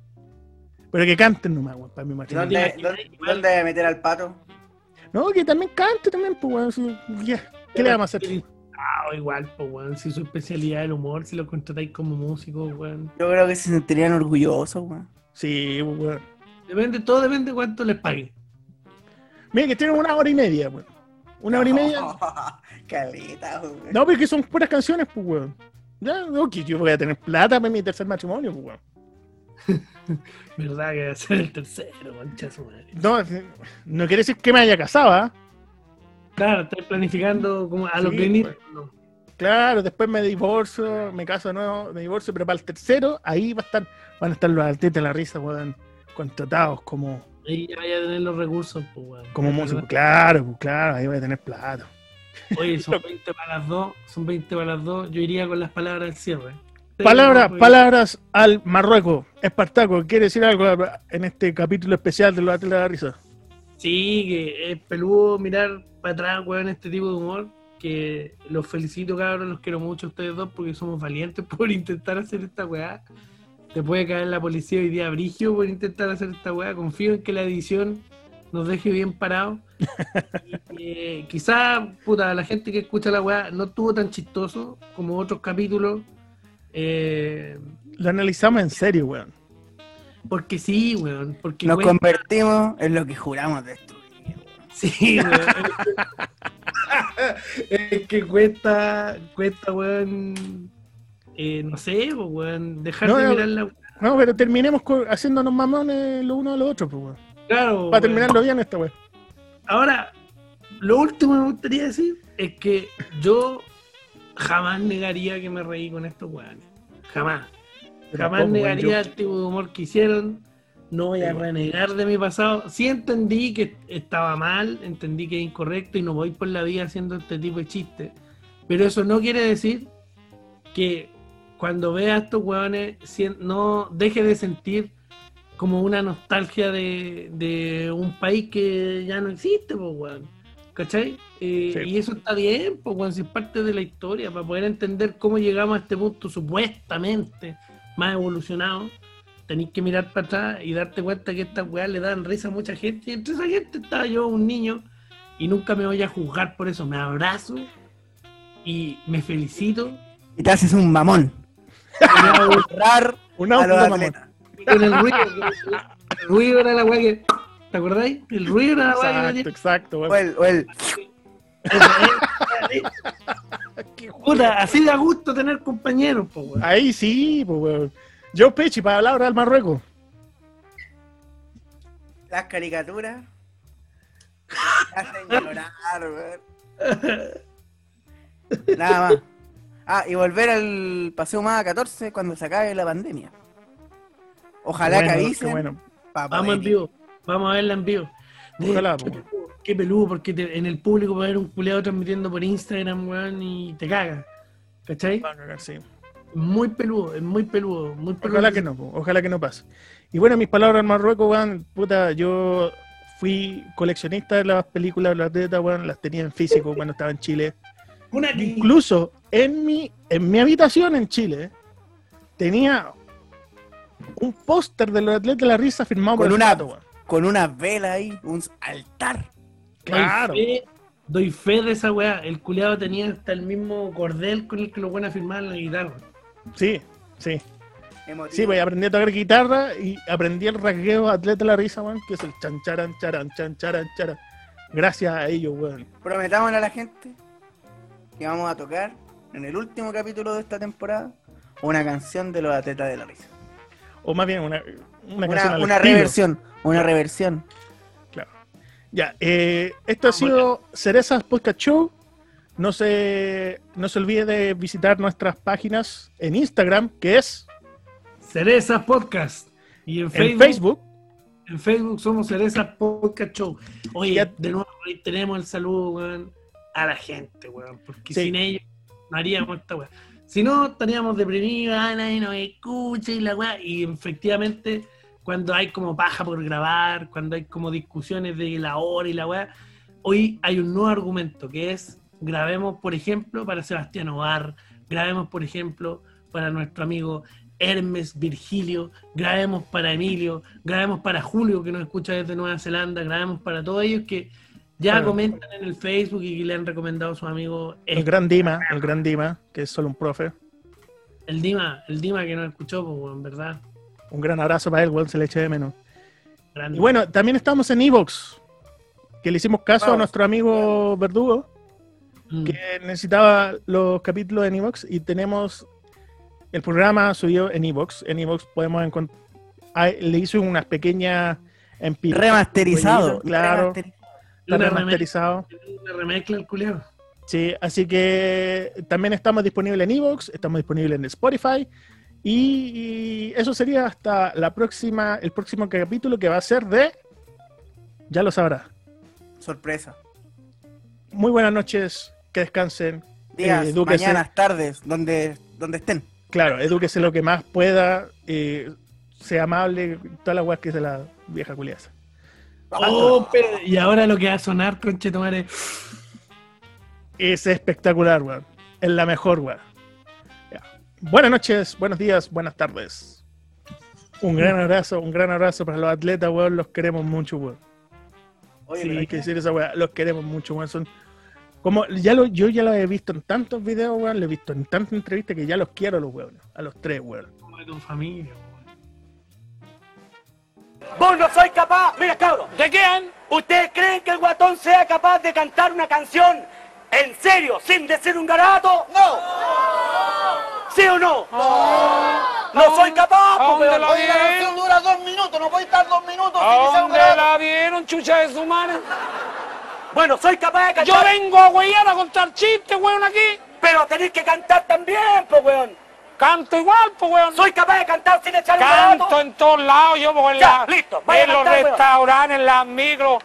Pero que canten nomás, weón, para mi ¿Y matrimonio. ¿Dónde, dónde, meter al pato? No, que también cante también, pues, weón. sí. ¿Qué le vamos a hacer? Ah, igual, pues, weón. Si su especialidad es el humor, si lo contratáis como músico, weón. Yo creo que se sentirían orgullosos, weón. Sí, weón. Depende, todo depende de cuánto les pague. Mira que tienen una hora y media, weón. Una hora y media. Caleta, weón. No, porque son puras canciones, pues, weón. Ya, no, que yo voy a tener plata para mi tercer matrimonio, pues, weón. ¿Verdad que va a ser el tercero, concha su madre? No, no quiere decir que me haya casado, ¿ah? Claro, estoy planificando como a los Sí, Green pues. Claro, después me divorcio, me caso de nuevo, me divorcio, pero para el tercero, ahí va a estar, van a estar los artistas de la risa, weón, contratados como, Ahí ya vaya a tener los recursos, pues, weón. como músicos. Claro, pues, claro, ahí voy a tener plata. Oye, son 20 para las dos, son 20 para las dos. Yo iría con las palabras del cierre. Palabras, Sí, palabras al Marruecos. Espartaco, ¿quiere decir algo en este capítulo especial de los atletas de la risa? Sí, que es peludo mirar para atrás, weón, este tipo de humor. Que los felicito, cabros, los quiero mucho a ustedes dos porque somos valientes por intentar hacer esta weá. Te puede caer la policía hoy día brigio por intentar hacer esta weá. Confío en que la edición nos deje bien parados. Eh, quizá, puta, la gente que escucha la weá no estuvo tan chistoso como otros capítulos. Eh, Lo analizamos en serio, weón. Porque sí, weón. Porque Nos convertimos en lo que juramos destruir. Sí, weón. es que cuesta, cuesta, weón. eh, no sé, pues, weón. Dejar No, de no. mirar la. No, pero terminemos haciéndonos mamones lo uno a lo otro, pues, weón. Claro. Para weón. terminarlo bien esta weón. Ahora, lo último que me gustaría decir es que yo jamás negaría que me reí con estos weones. Jamás. Jamás negaría el tipo de humor que hicieron. No voy a Sí, renegar de mi pasado. Sí entendí que estaba mal, entendí que es incorrecto y no voy por la vida haciendo este tipo de chistes. Pero eso no quiere decir que cuando vea a estos hueones no deje de sentir como una nostalgia de, de un país que ya no existe, pues, weón. ¿Cachai? Eh, Sí. Y eso está bien, pues, weón, si es parte de la historia, para poder entender cómo llegamos a este punto supuestamente más evolucionado. Tenéis que mirar para atrás y darte cuenta que estas weas le dan risa a mucha gente. Y entre esa gente estaba yo, un niño, y nunca me voy a juzgar por eso. Me abrazo y me felicito. Y te haces un mamón. Y me Un a auto, los mamón. con el ruido. El ruido era la wea que. ¿Te acordáis? El ruido era la wea que Exacto, exacto, O el, o el- Qué Puta, así da gusto tener compañeros, po, weón. Ahí sí, pues, weón. Yo, Pechi, para hablar al Marruecos. las caricaturas. te hacen llorar, weón. Nada más. Ah, y volver al Paseo Más 14 cuando se acabe la pandemia. Ojalá Bueno, que avisen. bueno. Vamos en vivo. Vamos a verla en vivo. Ojalá, po. Qué peludo, porque te- en el público va a haber un culeado transmitiendo por Instagram, weón, y te caga. ¿Cachai? Va a cagar, sí. Muy peludo, es muy peludo, muy peludo. Ojalá que no, ojalá que no pase. Y bueno, mis palabras al Marruecos, weón, puta, yo fui coleccionista de las películas de los atletas, weón, las tenía en físico cuando estaba en Chile. Una Incluso en mi, en mi habitación en Chile tenía un póster de los atletas de la risa firmado Con por el una- Pato, weón. Con una vela ahí, un altar. Claro. Doy fe, doy fe de esa weá. El culeado tenía hasta el mismo cordel con el que lo van a firmar la guitarra. Sí, sí. Emotivo. Sí, pues aprendí a tocar guitarra y aprendí el rasgueo atleta de la risa, weón, que es el chan charan charan chan charan. Gracias a ellos, weón. Prometámosle a la gente que vamos a tocar en el último capítulo de esta temporada una canción de los atletas de la risa. O más bien una, una, canción Una, al una reversión, una reversión. Ya, eh, esto ha sido Cerezas Podcast Show. No se, no se olvide de visitar nuestras páginas en Instagram, que es Cereza Podcast. Y en Facebook, en Facebook. en Facebook somos Cereza Podcast Show. Oye, Ya- de nuevo ahí tenemos el saludo, weón, a la gente, weón. Porque Sí. sin ellos no haríamos esta weá. Si no, estaríamos deprimidos, ah, nadie nos escucha y la weá. Y efectivamente, cuando hay como paja por grabar, cuando hay como discusiones de la hora y la weá. Hoy hay un nuevo argumento que es grabemos, por ejemplo, para Sebastián Ovar, grabemos, por ejemplo, para nuestro amigo Hermes Virgilio, grabemos para Emilio, grabemos para Julio que nos escucha desde Nueva Zelanda, grabemos para todos ellos que ya comentan en el Facebook y que le han recomendado a su amigo El gran Dima, el gran Dima, que es solo un profe. el Dima, el Dima que nos escuchó, pues, en verdad. Un gran abrazo para él, weón, se le eche de menos. grande. Y bueno, también estamos en Evox, que le hicimos caso a nuestro amigo Verdugo, Mm. que necesitaba los capítulos en Evox y tenemos el programa subido en Evox. En Evox podemos encontrar. Le hizo unas pequeñas MP3, Remasterizado. Claro, está remasterizado. Una remezcla el culeo. Sí, así que también estamos disponibles en Evox, estamos disponibles en Spotify. Y, y eso sería hasta la próxima, el próximo capítulo que va a ser de. Ya lo sabrá. Sorpresa. Muy buenas noches, que descansen. Días, Eh, mañanas, tardes, donde, donde estén. Claro, edúquese lo que más pueda, eh, sea amable, todas las weas que es de la vieja culiaza. Oh, pero- y ahora lo que va a sonar, conchetomare. Es espectacular, weón. Es la mejor, weón. Buenas noches, buenos días, buenas tardes. Un gran abrazo, un gran abrazo para los atletas, weón. Los queremos mucho, weón. Oye, Sí, hay que decir esa weá. Los queremos mucho, weón. Son como ya lo, yo ya los he visto en tantos videos, weón. Lo he visto en tantas entrevistas que ya los quiero a los weón. A los tres, weón. Como de tu familia, weón. Vos no sois capaz, mira cabrón. ¿De quién? ¿Ustedes creen que el guatón sea capaz de cantar una canción en serio, sin decir un garato? No. ¿Sí o no? No. No soy capaz, ¿A porque la Oye, vi? canción dura dos minutos, no puede estar dos minutos sin ¿A decir un dónde garato. la vieron, chucha de su madre? Bueno, soy capaz de Yo cantar, vengo a huellar a contar chistes, weón, aquí. pero tenéis que cantar también, pues, weón. Canto igual, pues, weón. Soy capaz de cantar sin echar un garato. Canto en todos lados, yo, pues, en, Ya, la- listo, vaya en a los cantar, weón. restaurantes, en las micros.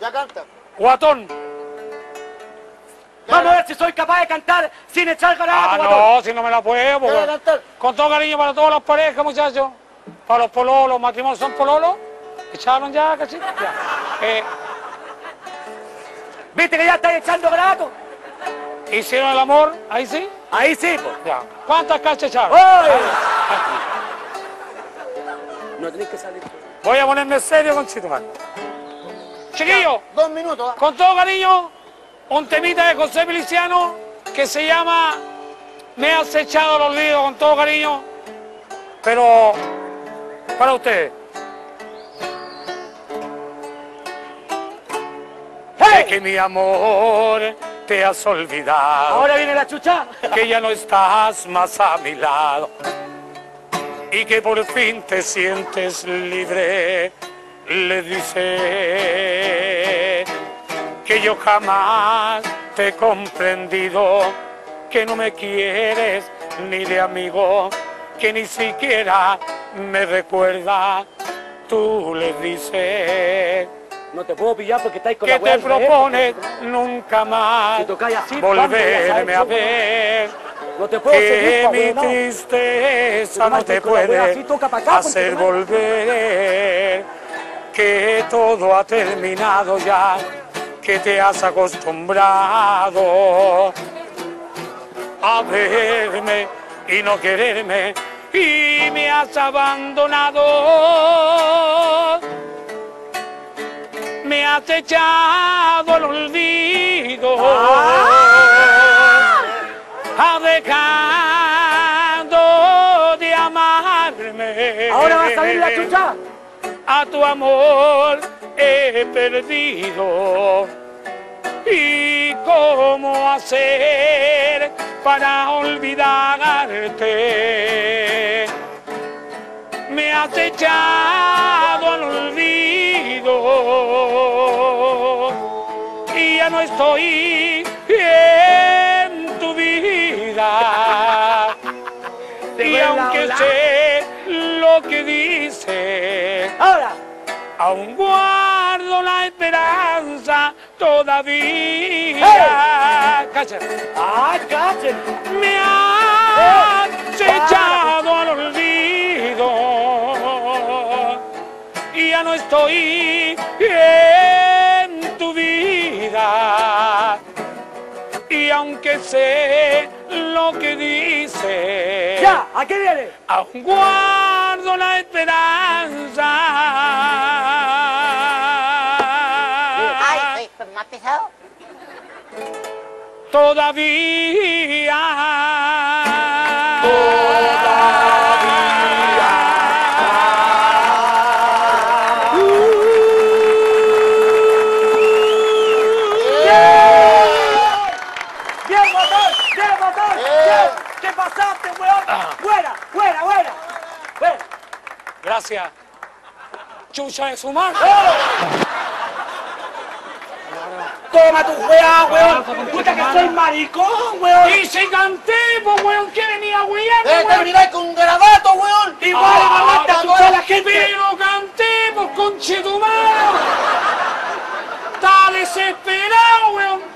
Ya canta. Guatón. Vamos a ver si soy capaz de cantar sin echar garato, Ah, guatón. no, si no me la puedo, pues, cantar. Con todo cariño para todas las parejas, muchachos. Para los pololos, matrimonios son pololos. Echaron ya, casi. Ya. Eh, ¿Viste que ya estáis echando garato? Hicieron el amor, ahí sí. Ahí sí, pues. Ya. ¿Cuántas cachas echaron? ¡Oye! No tenéis que salir. Voy a ponerme serio con Chitumar. Chiquillo, Dos minutos. ¿ah? con todo cariño, un temita de José Feliciano que se llama Me has echado los líos con todo cariño, pero para ustedes. ¡Hey! De que mi amor te has olvidado. Ahora viene la chucha. que ya no estás más a mi lado y que por fin te sientes libre, le dice que yo jamás te he comprendido, que no me quieres ni de amigo, que ni siquiera me recuerda. Tú le dices No te puedo pillar porque estáis con que la te propones porque nunca más Si así, volverme a ver. No te puedo seguir, Que pa' mi tristeza no te puede así acá, hacer volver. Que todo ha terminado ya, que te has acostumbrado a verme y no quererme y me has abandonado. Me has echado al olvido. Ha dejado de amarme. Ahora va a salir la chucha. A tu amor he perdido. ¿Y cómo hacer para olvidarte? Me has echado al olvido y ya no estoy en tu vida. Y aunque sé lo que dice, Ahora. Aún guardo la esperanza todavía. ¡Ah! Me has Eh, echado al olvido y ya no estoy en tu vida. Y aunque sé lo que dices, Ya, ¿a qué viene? aún guardo la esperanza. Ay, soy más pesado. Todavía. ¡Bien, Gracias. Chucha de su madre. ¡Toma tu weá, weón! ¡Puta que soy maricón, weón! Y canté, pues weón, que venía weón. ¡Debe terminar con un garabato, weón! ¡Igual agarraste a chuchar a la gente! Pero canté, pues conchetumado. Está desesperado.